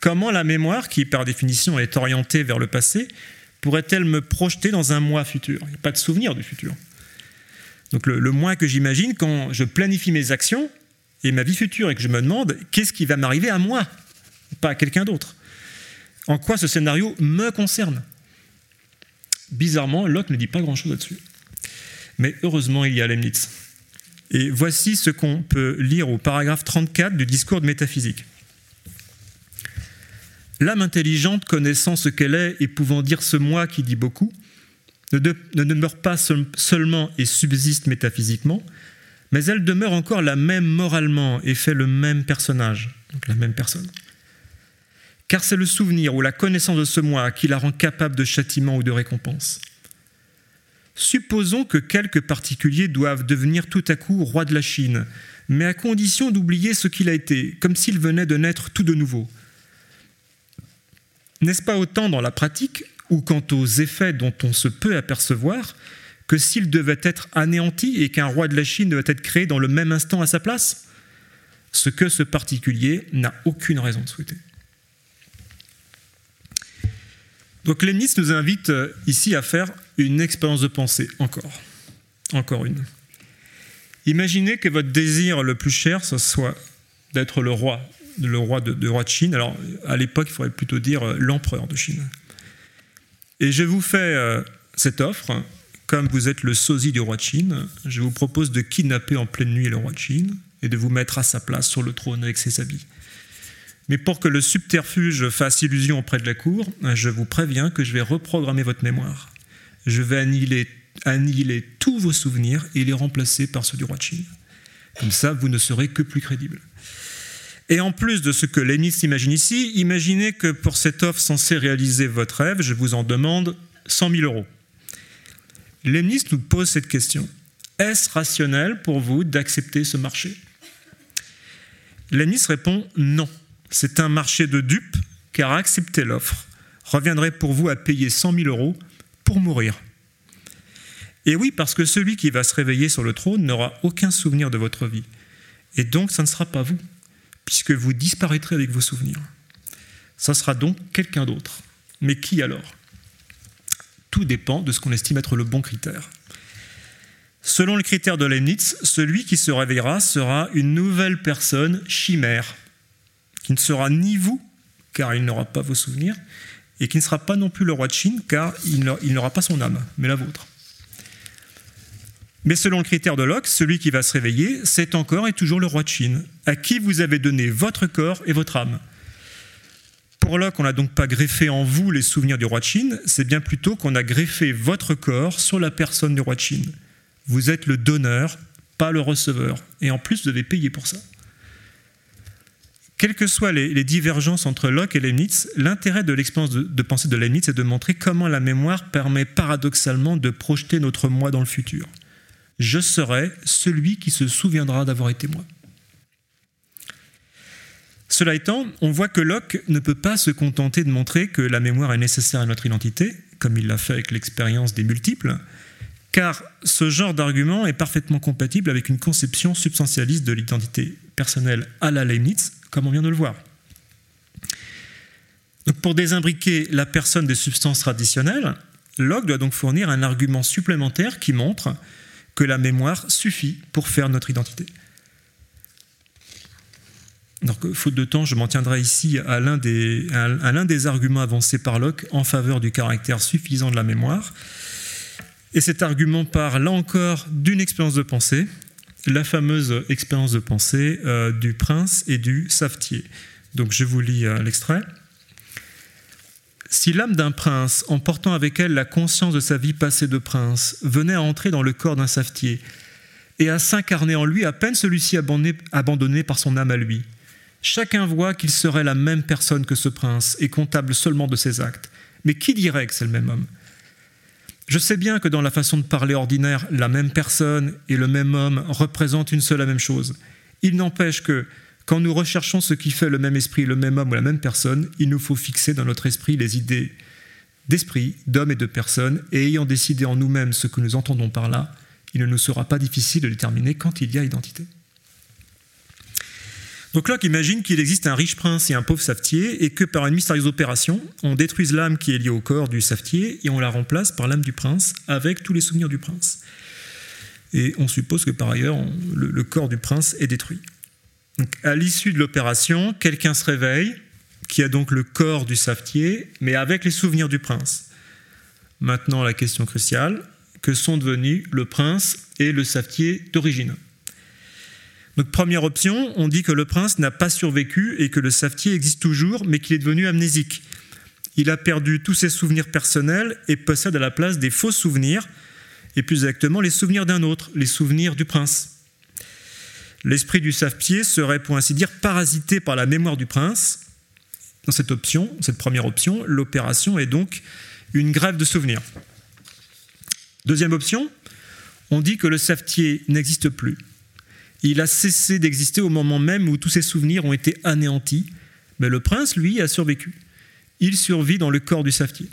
S4: Comment la mémoire, qui par définition est orientée vers le passé, pourrait-elle me projeter dans un moi futur? Il n'y a pas de souvenir du futur. Donc le, moi que j'imagine quand je planifie mes actions et ma vie future et que je me demande qu'est-ce qui va m'arriver à moi, pas à quelqu'un d'autre. En quoi ce scénario me concerne? Bizarrement, Locke ne dit pas grand-chose là-dessus. Mais heureusement, il y a Leibniz. Et voici ce qu'on peut lire au paragraphe 34 du discours de métaphysique. L'âme intelligente, connaissant ce qu'elle est et pouvant dire ce moi qui dit beaucoup, ne, demeure pas seulement et subsiste métaphysiquement, mais elle demeure encore la même moralement et fait le même personnage, donc la même personne. Car c'est le souvenir ou la connaissance de ce moi qui la rend capable de châtiment ou de récompense. Supposons que quelques particuliers doivent devenir tout à coup roi de la Chine, mais à condition d'oublier ce qu'il a été, comme s'il venait de naître tout de nouveau, n'est-ce pas autant dans la pratique ou quant aux effets dont on se peut apercevoir que s'il devait être anéanti et qu'un roi de la Chine devait être créé dans le même instant à sa place? Ce que ce particulier n'a aucune raison de souhaiter. Donc Leibniz nous invite euh, ici à faire une expérience de pensée, encore. Encore une. Imaginez que votre désir le plus cher, ce soit d'être le roi le roi de, roi de Chine. Alors, à l'époque, il faudrait plutôt dire euh, l'empereur de Chine. Et je vous fais euh, cette offre. Comme vous êtes le sosie du roi de Chine, je vous propose de kidnapper en pleine nuit le roi de Chine et de vous mettre à sa place sur le trône avec ses habits. Mais pour que le subterfuge fasse illusion auprès de la cour, je vous préviens que je vais reprogrammer votre mémoire. Je vais annihiler, annihiler tous vos souvenirs et les remplacer par ceux du roi de Chine. Comme ça, vous ne serez que plus crédible. Et en plus de ce que Lénis imagine ici, imaginez que pour cette offre censée réaliser votre rêve, je vous en demande 100 000 euros. Lénis nous pose cette question. Est-ce rationnel pour vous d'accepter ce marché? Lénis répond non. C'est un marché de dupes, car accepter l'offre reviendrait pour vous à payer 100 000 euros pour mourir. Et oui, parce que celui qui va se réveiller sur le trône n'aura aucun souvenir de votre vie. Et donc, ça ne sera pas vous puisque vous disparaîtrez avec vos souvenirs. Ça sera donc quelqu'un d'autre. Mais qui alors? Tout dépend de ce qu'on estime être le bon critère. Selon le critère de Leibniz, celui qui se réveillera sera une nouvelle personne chimère, qui ne sera ni vous, car il n'aura pas vos souvenirs, et qui ne sera pas non plus le roi de Chine, car il n'aura pas son âme, mais la vôtre. Mais selon le critère de Locke, celui qui va se réveiller, c'est encore et toujours le roi de Chine, à qui vous avez donné votre corps et votre âme. Pour Locke, on n'a donc pas greffé en vous les souvenirs du roi de Chine, c'est bien plutôt qu'on a greffé votre corps sur la personne du roi de Chine. Vous êtes le donneur, pas le receveur, et en plus vous devez payer pour ça. Quelles que soient les, divergences entre Locke et Leibniz, l'intérêt de l'expérience de, de, pensée de Leibniz est de montrer comment la mémoire permet paradoxalement de projeter notre moi dans le futur je serai celui qui se souviendra d'avoir été moi. Cela étant, on voit que Locke ne peut pas se contenter de montrer que la mémoire est nécessaire à notre identité, comme il l'a fait avec l'expérience des multiples, car ce genre d'argument est parfaitement compatible avec une conception substantialiste de l'identité personnelle à la Leibniz, comme on vient de le voir. pour désimbriquer la personne des substances traditionnelles, Locke doit donc fournir un argument supplémentaire qui montre que la mémoire suffit pour faire notre identité. Donc, faute de temps, je m'en tiendrai ici à l'un des, arguments avancés par Locke en faveur du caractère suffisant de la mémoire. Et cet argument part là encore d'une expérience de pensée, la fameuse expérience de pensée euh, du prince et du savetier. Donc je vous lis euh, l'extrait. Si l'âme d'un prince, en portant avec elle la conscience de sa vie passée de prince, venait à entrer dans le corps d'un savetier et à s'incarner en lui à peine celui-ci abandonné par son âme à lui, chacun voit qu'il serait la même personne que ce prince et comptable seulement de ses actes. Mais qui dirait que c'est le même homme? Je sais bien que dans la façon de parler ordinaire, la même personne et le même homme représentent une seule la même chose. Il n'empêche que, quand nous recherchons ce qui fait le même esprit, le même homme ou la même personne, il nous faut fixer dans notre esprit les idées d'esprit, d'homme et de personne, et ayant décidé en nous-mêmes ce que nous entendons par là, il ne nous sera pas difficile de déterminer quand il y a identité. Donc Locke imagine qu'il existe un riche prince et un pauvre savetier, et que par une mystérieuse opération, on détruise l'âme qui est liée au corps du savetier, et on la remplace par l'âme du prince, avec tous les souvenirs du prince. Et on suppose que par ailleurs, le corps du prince est détruit à l'issue de l'opération, quelqu'un se réveille, qui a donc le corps du savetier, mais avec les souvenirs du prince. Maintenant, la question cruciale, que sont devenus le prince et le savetier d'origine? Donc première option, on dit que le prince n'a pas survécu et que le savetier existe toujours, mais qu'il est devenu amnésique. Il a perdu tous ses souvenirs personnels et possède à la place des faux souvenirs, et plus exactement les souvenirs d'un autre, les souvenirs du prince. L'esprit du savetier serait, pour ainsi dire, parasité par la mémoire du prince. Dans cette option, cette première option, l'opération est donc une grève de souvenirs. Deuxième option, on dit que le savetier n'existe plus. Il a cessé d'exister au moment même où tous ses souvenirs ont été anéantis, mais le prince, lui, a survécu. Il survit dans le corps du savetier.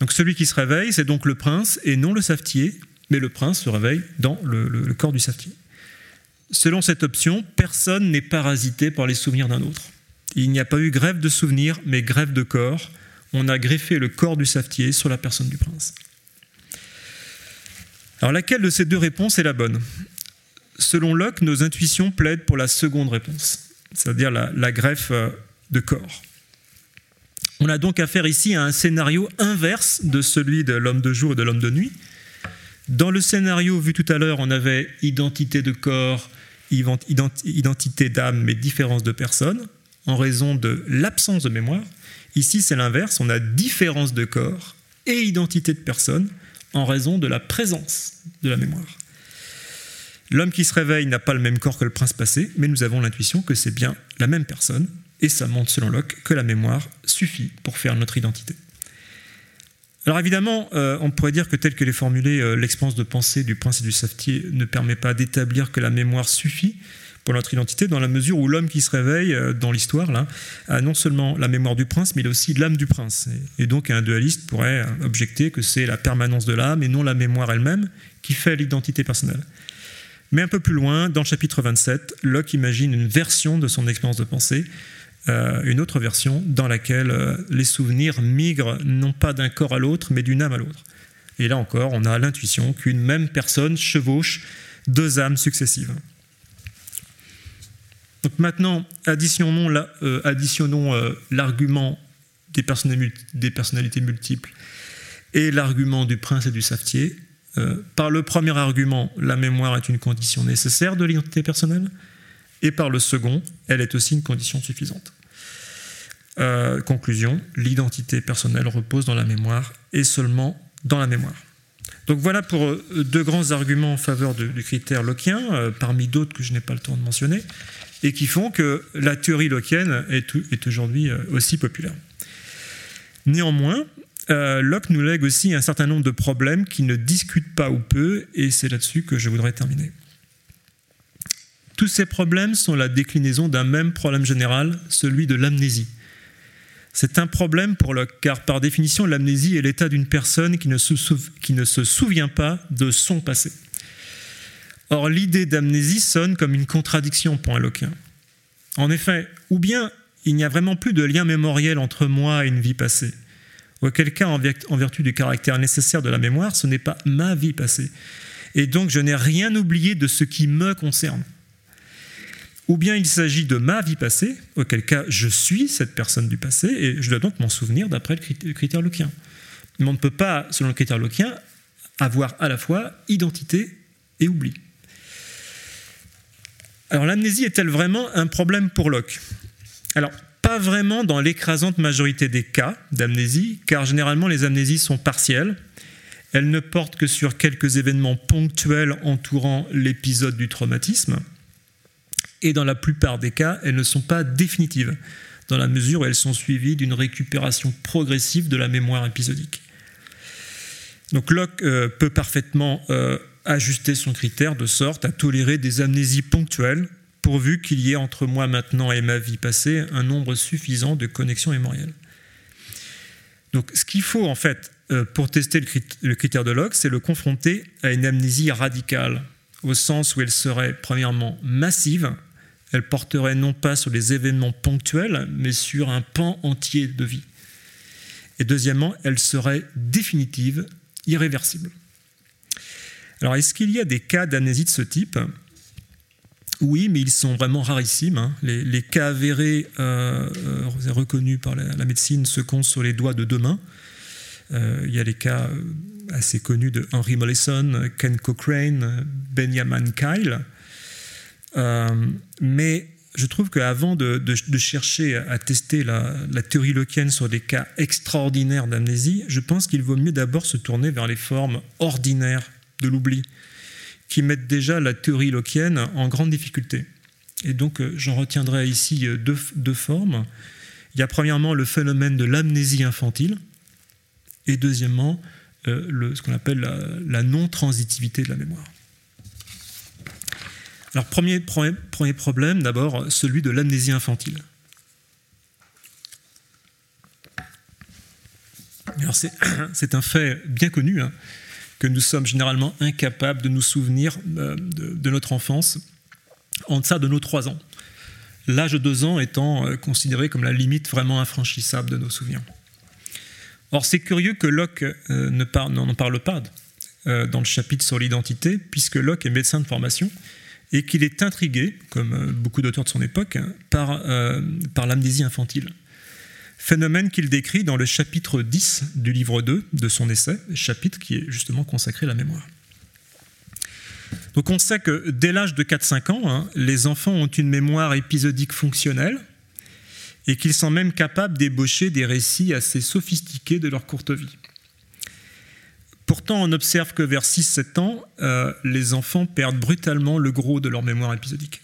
S4: Donc celui qui se réveille, c'est donc le prince et non le savetier, mais le prince se réveille dans le, le corps du savetier. Selon cette option, personne n'est parasité par les souvenirs d'un autre. Il n'y a pas eu grève de souvenirs, mais grève de corps. On a greffé le corps du savetier sur la personne du prince. Alors laquelle de ces deux réponses est la bonne? Selon Locke, nos intuitions plaident pour la seconde réponse, c'est-à-dire la, greffe euh, de corps. On a donc affaire ici à un scénario inverse de celui de l'homme de jour et de l'homme de nuit. Dans le scénario vu tout à l'heure, on avait identité de corps, identité d'âme, mais différence de personne, en raison de l'absence de mémoire. Ici, c'est l'inverse, on a différence de corps et identité de personne en raison de la présence de la mémoire. L'homme qui se réveille n'a pas le même corps que le prince passé, mais nous avons l'intuition que c'est bien la même personne, et ça montre selon Locke que la mémoire suffit pour faire notre identité. Alors évidemment, euh, on pourrait dire que tel que est formulé, euh, l'expérience de pensée du prince et du savetier ne permet pas d'établir que la mémoire suffit pour notre identité, dans la mesure où l'homme qui se réveille euh, dans l'histoire a non seulement la mémoire du prince, mais il a aussi l'âme du prince. Et, donc un dualiste pourrait objecter que c'est la permanence de l'âme et non la mémoire elle-même qui fait l'identité personnelle. Mais un peu plus loin, dans le chapitre 27, Locke imagine une version de son expérience de pensée euh, une autre version dans laquelle euh, les souvenirs migrent non pas d'un corps à l'autre, mais d'une âme à l'autre. Et là encore, on a l'intuition qu'une même personne chevauche deux âmes successives. Donc maintenant, additionnons euh, l'argument des, personnalités multiples et l'argument du prince et du savetier. Par le premier argument, la mémoire est une condition nécessaire de l'identité personnelle, et par le second, elle est aussi une condition suffisante. Euh, conclusion, l'identité personnelle repose dans la mémoire et seulement dans la mémoire. Donc voilà pour euh, deux grands arguments en faveur du critère locien, euh, parmi d'autres que je n'ai pas le temps de mentionner, et qui font que la théorie locienne est, est aujourd'hui aussi populaire. Néanmoins, Locke nous lègue aussi un certain nombre de problèmes qui ne discutent pas ou peu, et c'est là-dessus que je voudrais terminer. Tous ces problèmes sont la déclinaison d'un même problème général, celui de l'amnésie. C'est un problème pour Locke, car par définition, l'amnésie est l'état d'une personne qui ne, se souvient pas de son passé. Or, l'idée d'amnésie sonne comme une contradiction pour un Lockeien. En effet, ou bien il n'y a vraiment plus de lien mémoriel entre moi et une vie passée, auquel cas, en vertu du caractère nécessaire de la mémoire, ce n'est pas ma vie passée. Et donc, je n'ai rien oublié de ce qui me concerne ou bien il s'agit de ma vie passée, auquel cas je suis cette personne du passé et je dois donc m'en souvenir d'après le critère loquien. Mais on ne peut pas, selon le critère loquien, avoir à la fois identité et oubli. Alors l'amnésie est-elle vraiment un problème pour Locke? Alors, pas vraiment dans l'écrasante majorité des cas d'amnésie, car généralement les amnésies sont partielles. Elles ne portent que sur quelques événements ponctuels entourant l'épisode du traumatisme et dans la plupart des cas, elles ne sont pas définitives, dans la mesure où elles sont suivies d'une récupération progressive de la mémoire épisodique. Donc Locke euh, peut parfaitement euh, ajuster son critère de sorte à tolérer des amnésies ponctuelles, pourvu qu'il y ait entre moi maintenant et ma vie passée un nombre suffisant de connexions mémorielles. Donc ce qu'il faut en fait euh, pour tester le critère de Locke, c'est le confronter à une amnésie radicale, au sens où elle serait premièrement massive, elle porterait non pas sur les événements ponctuels, mais sur un pan entier de vie. Et deuxièmement, elle serait définitive, irréversible. Alors, est-ce qu'il y a des cas d'amnésie de ce type? Oui, mais ils sont vraiment rarissimes. Hein. Les, cas avérés euh, euh, reconnus par la, médecine se comptent sur les doigts de deux mains. Euh, il y a les cas assez connus de Henry Mollison, Ken Cochrane, Benjamin Kyle. Euh, mais je trouve qu'avant de, chercher à tester la, théorie lockienne sur des cas extraordinaires d'amnésie, je pense qu'il vaut mieux d'abord se tourner vers les formes ordinaires de l'oubli, qui mettent déjà la théorie lockienne en grande difficulté. Et donc euh, j'en retiendrai ici euh, deux, formes. Il y a premièrement le phénomène de l'amnésie infantile, et deuxièmement ce qu'on appelle la non-transitivité de la mémoire. Alors, premier, premier, problème, d'abord, celui de l'amnésie infantile. Alors, [coughs] c'est un fait bien connu, hein, que nous sommes généralement incapables de nous souvenir euh, de, notre enfance en deçà de nos trois ans. L'âge de deux ans étant euh, considéré comme la limite vraiment infranchissable de nos souvenirs. Or, c'est curieux que Locke euh, n'en parle pas dans le chapitre sur l'identité, puisque Locke est médecin de formation et qu'il est intrigué, comme euh, beaucoup d'auteurs de son époque, hein, par, euh, par l'amnésie infantile. Phénomène qu'il décrit dans le chapitre 10 du livre 2 de son essai, chapitre qui est justement consacré à la mémoire. Donc on sait que dès l'âge de 4-5 ans, hein, les enfants ont une mémoire épisodique fonctionnelle et qu'ils sont même capables d'ébaucher des récits assez sophistiqués de leur courte vie. Pourtant, on observe que vers 6-7 ans, euh, les enfants perdent brutalement le gros de leur mémoire épisodique.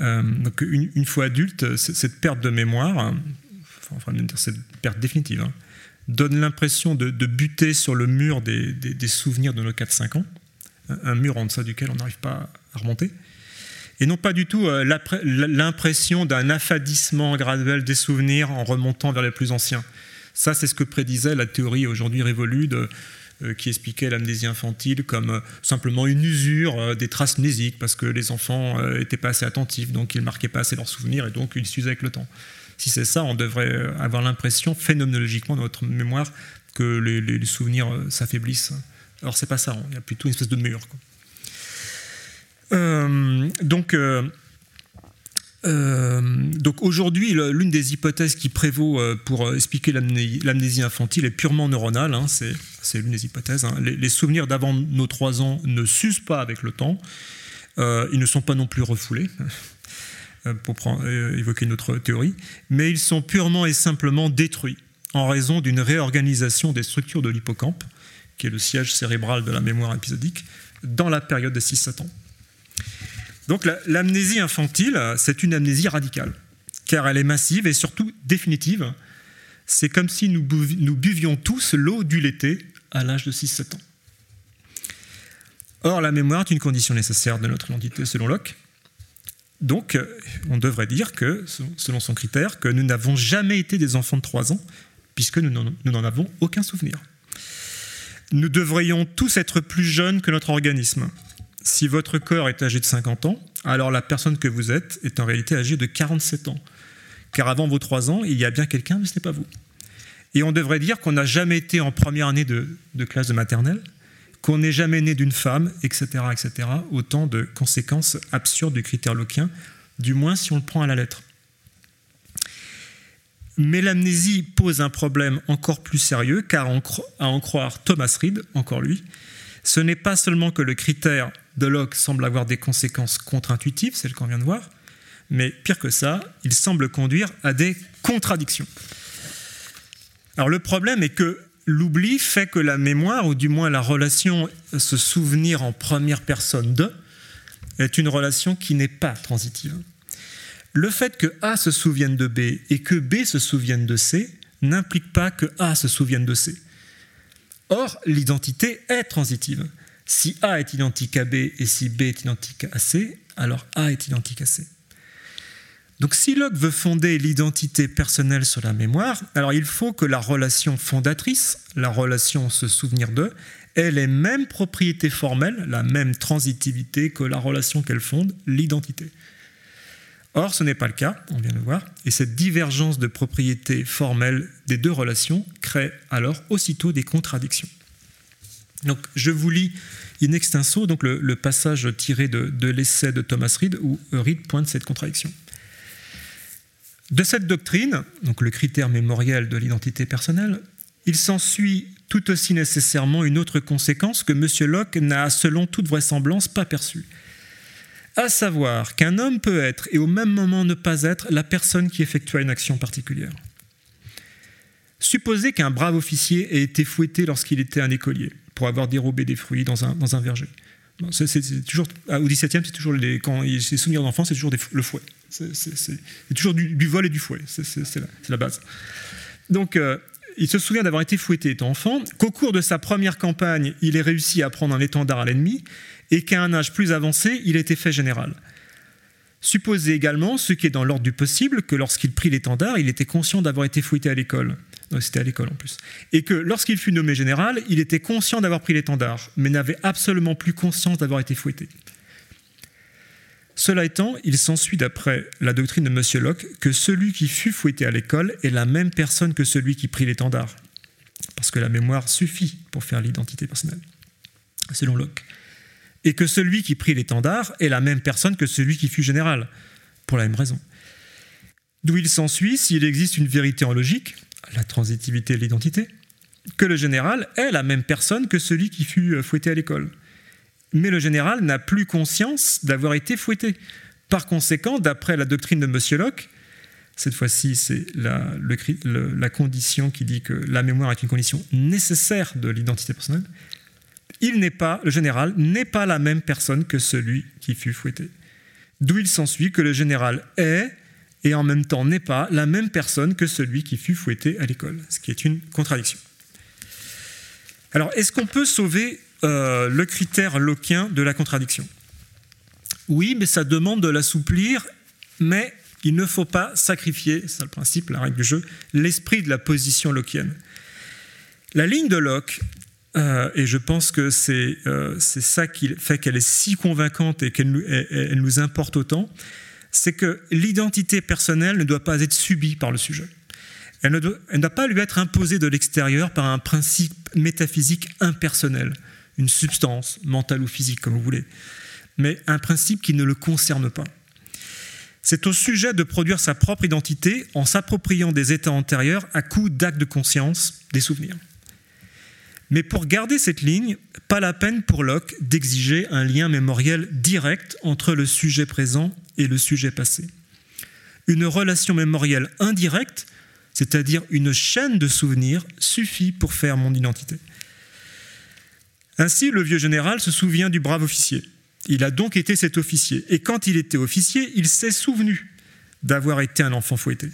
S4: Euh, une, fois adultes, cette perte de mémoire, enfin, cette perte définitive, hein, donne l'impression de, buter sur le mur des, souvenirs de nos 4-5 ans, un mur en deçà duquel on n'arrive pas à remonter, et non pas du tout euh, l'impression d'un affadissement graduel des souvenirs en remontant vers les plus anciens. Ça, c'est ce que prédisait la théorie aujourd'hui révolue euh, qui expliquait l'amnésie infantile comme euh, simplement une usure euh, des traces mnésiques parce que les enfants n'étaient pas assez attentifs, donc ils ne marquaient pas assez leurs souvenirs et donc ils s'usaient avec le temps. Si c'est ça, on devrait avoir l'impression, phénoménologiquement, dans notre mémoire, que les, souvenirs s'affaiblissent. Alors c'est pas ça, hein. il y a plutôt une espèce de mur. donc, donc aujourd'hui, l'une des hypothèses qui prévaut pour expliquer l'amnésie infantile est purement neuronale. Hein. c'est l'une des hypothèses. Hein. Les, souvenirs d'avant nos 3 ans ne s'usent pas avec le temps. ils ne sont pas non plus refoulés. [laughs] Euh, pour euh, évoquer une autre théorie, mais ils sont purement et simplement détruits en raison d'une réorganisation des structures de l'hippocampe, qui est le siège cérébral de la mémoire épisodique, dans la période de 6-7 ans. Donc l'amnésie infantile, c'est une amnésie radicale, car elle est massive et surtout définitive. C'est comme si nous, buvions tous l'eau du l'été à l'âge de 6-7 ans. Or, la mémoire est une condition nécessaire de notre identité selon Locke, donc, euh, on devrait dire que, selon son critère, que nous n'avons jamais été des enfants de 3 ans, puisque nous n'en avons aucun souvenir. Nous devrions tous être plus jeunes que notre organisme. Si votre corps est âgé de 50 ans, alors la personne que vous êtes est en réalité âgée de 47 ans. Car avant vos 3 ans, il y a bien quelqu'un, mais ce n'est pas vous. Et on devrait dire qu'on n'a jamais été en première année de, classe de maternelle, qu'on n'est jamais né d'une femme, etc., etc. Autant de conséquences absurdes du critère loquien, du moins si on le prend à la lettre. Mais l'amnésie pose un problème encore plus sérieux, car à en croire Thomas Reed, encore lui, ce n'est pas seulement que le critère de Locke semble avoir des conséquences contre-intuitives, celles qu'on vient de voir, mais pire que ça, il semble conduire à des contradictions. Alors le problème est que l'oubli fait que la mémoire, ou du moins la relation se souvenir en première personne de, est une relation qui n'est pas transitive. Le fait que A se souvienne de B et que B se souvienne de C n'implique pas que A se souvienne de C. Or, l'identité est transitive. Si A est identique à B et si B est identique à C, alors A est identique à C. Donc si Locke veut fonder l'identité personnelle sur la mémoire, alors il faut que la relation fondatrice, la relation se souvenir de, ait les mêmes propriétés formelles, la même transitivité que la relation qu'elle fonde, l'identité. Or, ce n'est pas le cas, on vient de le voir, et cette divergence de propriétés formelles des deux relations crée alors aussitôt des contradictions. Donc, je vous lis in extenso le, passage tiré de, de l'essai de Thomas Reed où Reed pointe cette contradiction. De cette doctrine, donc le critère mémoriel de l'identité personnelle, il s'ensuit tout aussi nécessairement une autre conséquence que M. Locke n'a, selon toute vraisemblance, pas perçue. À savoir qu'un homme peut être et au même moment ne pas être la personne qui effectua une action particulière. Supposez qu'un brave officier ait été fouetté lorsqu'il était un écolier pour avoir dérobé des fruits dans un, dans un verger. c'est, toujours, au XVIIe, c'est toujours les, quand il s'est souvenirs d'enfants, c'est toujours le fouet. C'est toujours du, vol et du fouet, c'est la, base. Donc, euh, il se souvient d'avoir été fouetté étant enfant, qu'au cours de sa première campagne, il ait réussi à prendre un étendard à l'ennemi, et qu'à un âge plus avancé, il ait été fait général. Supposez également, ce qui est dans l'ordre du possible, que lorsqu'il prit l'étendard, il était conscient d'avoir été fouetté à l'école. C'était à l'école en plus. Et que lorsqu'il fut nommé général, il était conscient d'avoir pris l'étendard, mais n'avait absolument plus conscience d'avoir été fouetté. Cela étant, il s'ensuit d'après la doctrine de M. Locke que celui qui fut fouetté à l'école est la même personne que celui qui prit l'étendard. Parce que la mémoire suffit pour faire l'identité personnelle, selon Locke. Et que celui qui prit l'étendard est la même personne que celui qui fut général, pour la même raison. D'où il s'ensuit, s'il existe une vérité en logique, la transitivité de l'identité, que le général est la même personne que celui qui fut fouetté à l'école mais le général n'a plus conscience d'avoir été fouetté. Par conséquent, d'après la doctrine de M. Locke, cette fois-ci c'est la, la, condition qui dit que la mémoire est une condition nécessaire de l'identité personnelle, il n'est pas, le général n'est pas la même personne que celui qui fut fouetté. D'où il s'ensuit que le général est et en même temps n'est pas la même personne que celui qui fut fouetté à l'école, ce qui est une contradiction. Alors, est-ce qu'on peut sauver euh, le critère loquien de la contradiction? Oui, mais ça demande de l'assouplir, mais il ne faut pas sacrifier, c'est le principe, la règle du jeu, l'esprit de la position lockienne. La ligne de Locke, euh, et je pense que euh, c'est ça qui fait qu'elle est si convaincante et qu'elle nous, importe autant, c'est que l'identité personnelle ne doit pas être subie par le sujet. Elle ne, doit, elle ne doit pas lui être imposée de l'extérieur par un principe métaphysique impersonnel, une substance, mentale ou physique, comme vous voulez, mais un principe qui ne le concerne pas. C'est au sujet de produire sa propre identité en s'appropriant des états antérieurs à coup d'actes de conscience, des souvenirs. Mais pour garder cette ligne, pas la peine pour Locke d'exiger un lien mémoriel direct entre le sujet présent et le sujet passé. Une relation mémorielle indirecte, c'est-à-dire une chaîne de souvenirs, suffit pour faire mon identité. Ainsi, le vieux général se souvient du brave officier. Il a donc été cet officier. Et quand il était officier, il s'est souvenu d'avoir été un enfant fouetté.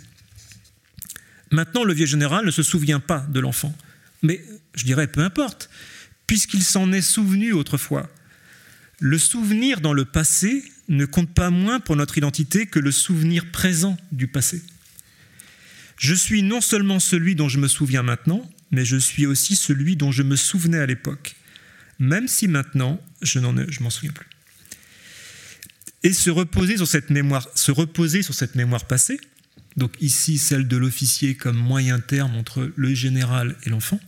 S4: Maintenant, le vieux général ne se souvient pas de l'enfant. Mais je dirais peu importe, puisqu'il s'en est souvenu autrefois. Le souvenir dans le passé ne compte pas moins pour notre identité que le souvenir présent du passé. Je suis non seulement celui dont je me souviens maintenant, mais je suis aussi celui dont je me souvenais à l'époque, même si maintenant je n'en je m'en souviens plus. Et se reposer sur cette mémoire, se reposer sur cette mémoire passée, donc ici celle de l'officier comme moyen terme entre le général et l'enfant,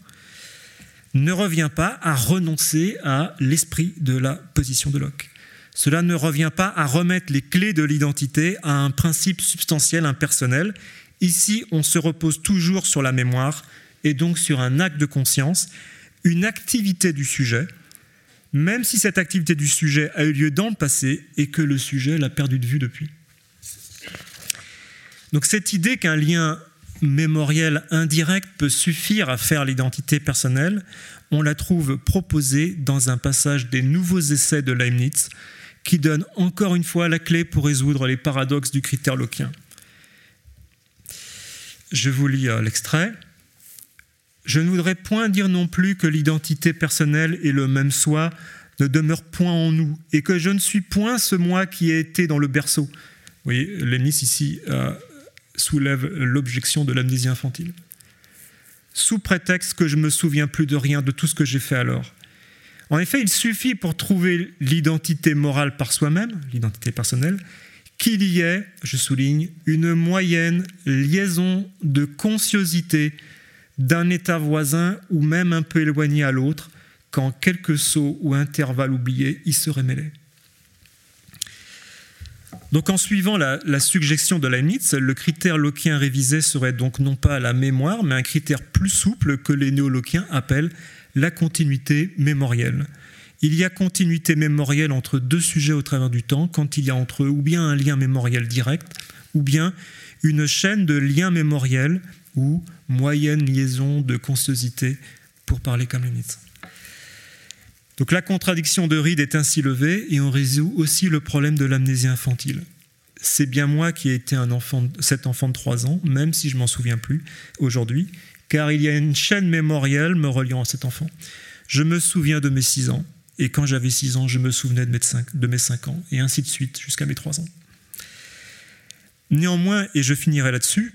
S4: ne revient pas à renoncer à l'esprit de la position de Locke. Cela ne revient pas à remettre les clés de l'identité à un principe substantiel impersonnel. Ici, on se repose toujours sur la mémoire et donc sur un acte de conscience, une activité du sujet, même si cette activité du sujet a eu lieu dans le passé et que le sujet l'a perdu de vue depuis. Donc cette idée qu'un lien mémoriel indirect peut suffire à faire l'identité personnelle, on la trouve proposée dans un passage des nouveaux essais de Leibniz qui donne encore une fois la clé pour résoudre les paradoxes du critère loquien. Je vous lis euh, l'extrait. Je ne voudrais point dire non plus que l'identité personnelle et le même soi ne demeurent point en nous, et que je ne suis point ce moi qui a été dans le berceau. Vous voyez, Leibniz ici euh, soulève l'objection de l'amnésie infantile. Sous prétexte que je me souviens plus de rien de tout ce que j'ai fait alors. En effet, il suffit pour trouver l'identité morale par soi-même, l'identité personnelle, qu'il y ait, je souligne, une moyenne liaison de consciosité d'un état voisin ou même un peu éloigné à l'autre, quand quelques sauts ou intervalles oubliés y seraient mêlés. Donc en suivant la, suggestion de Leibniz, le critère loquien révisé serait donc non pas la mémoire, mais un critère plus souple que les néoloquiens appellent la continuité mémorielle. Il y a continuité mémorielle entre deux sujets au travers du temps quand il y a entre eux ou bien un lien mémoriel direct, ou bien une chaîne de liens mémoriels ou moyenne liaison de consciosité, pour parler comme Leibniz. Donc la contradiction de Reed est ainsi levée et on résout aussi le problème de l'amnésie infantile. C'est bien moi qui ai été cet enfant de 3 ans, même si je m'en souviens plus aujourd'hui, car il y a une chaîne mémorielle me reliant à cet enfant. Je me souviens de mes 6 ans, et quand j'avais 6 ans, je me souvenais de mes 5, de mes 5 ans, et ainsi de suite jusqu'à mes 3 ans. Néanmoins, et je finirai là-dessus,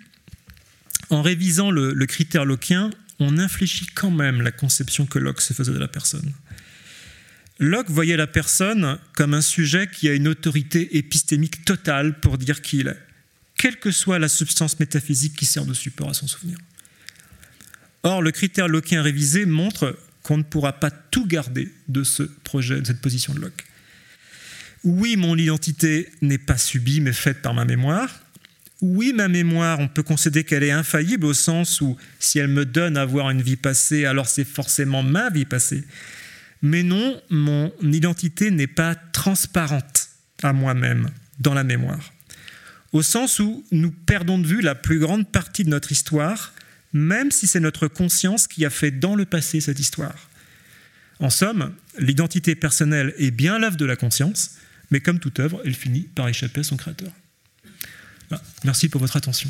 S4: en révisant le, le critère loquien, on infléchit quand même la conception que Locke se faisait de la personne. Locke voyait la personne comme un sujet qui a une autorité épistémique totale pour dire qui il est, quelle que soit la substance métaphysique qui sert de support à son souvenir. Or, le critère lockien révisé montre qu'on ne pourra pas tout garder de ce projet, de cette position de Locke. Oui, mon identité n'est pas subie, mais faite par ma mémoire. Oui, ma mémoire, on peut concéder qu'elle est infaillible au sens où si elle me donne à voir une vie passée, alors c'est forcément ma vie passée. Mais non, mon identité n'est pas transparente à moi-même dans la mémoire. Au sens où nous perdons de vue la plus grande partie de notre histoire, même si c'est notre conscience qui a fait dans le passé cette histoire. En somme, l'identité personnelle est bien l'œuvre de la conscience, mais comme toute œuvre, elle finit par échapper à son créateur. Merci pour votre attention.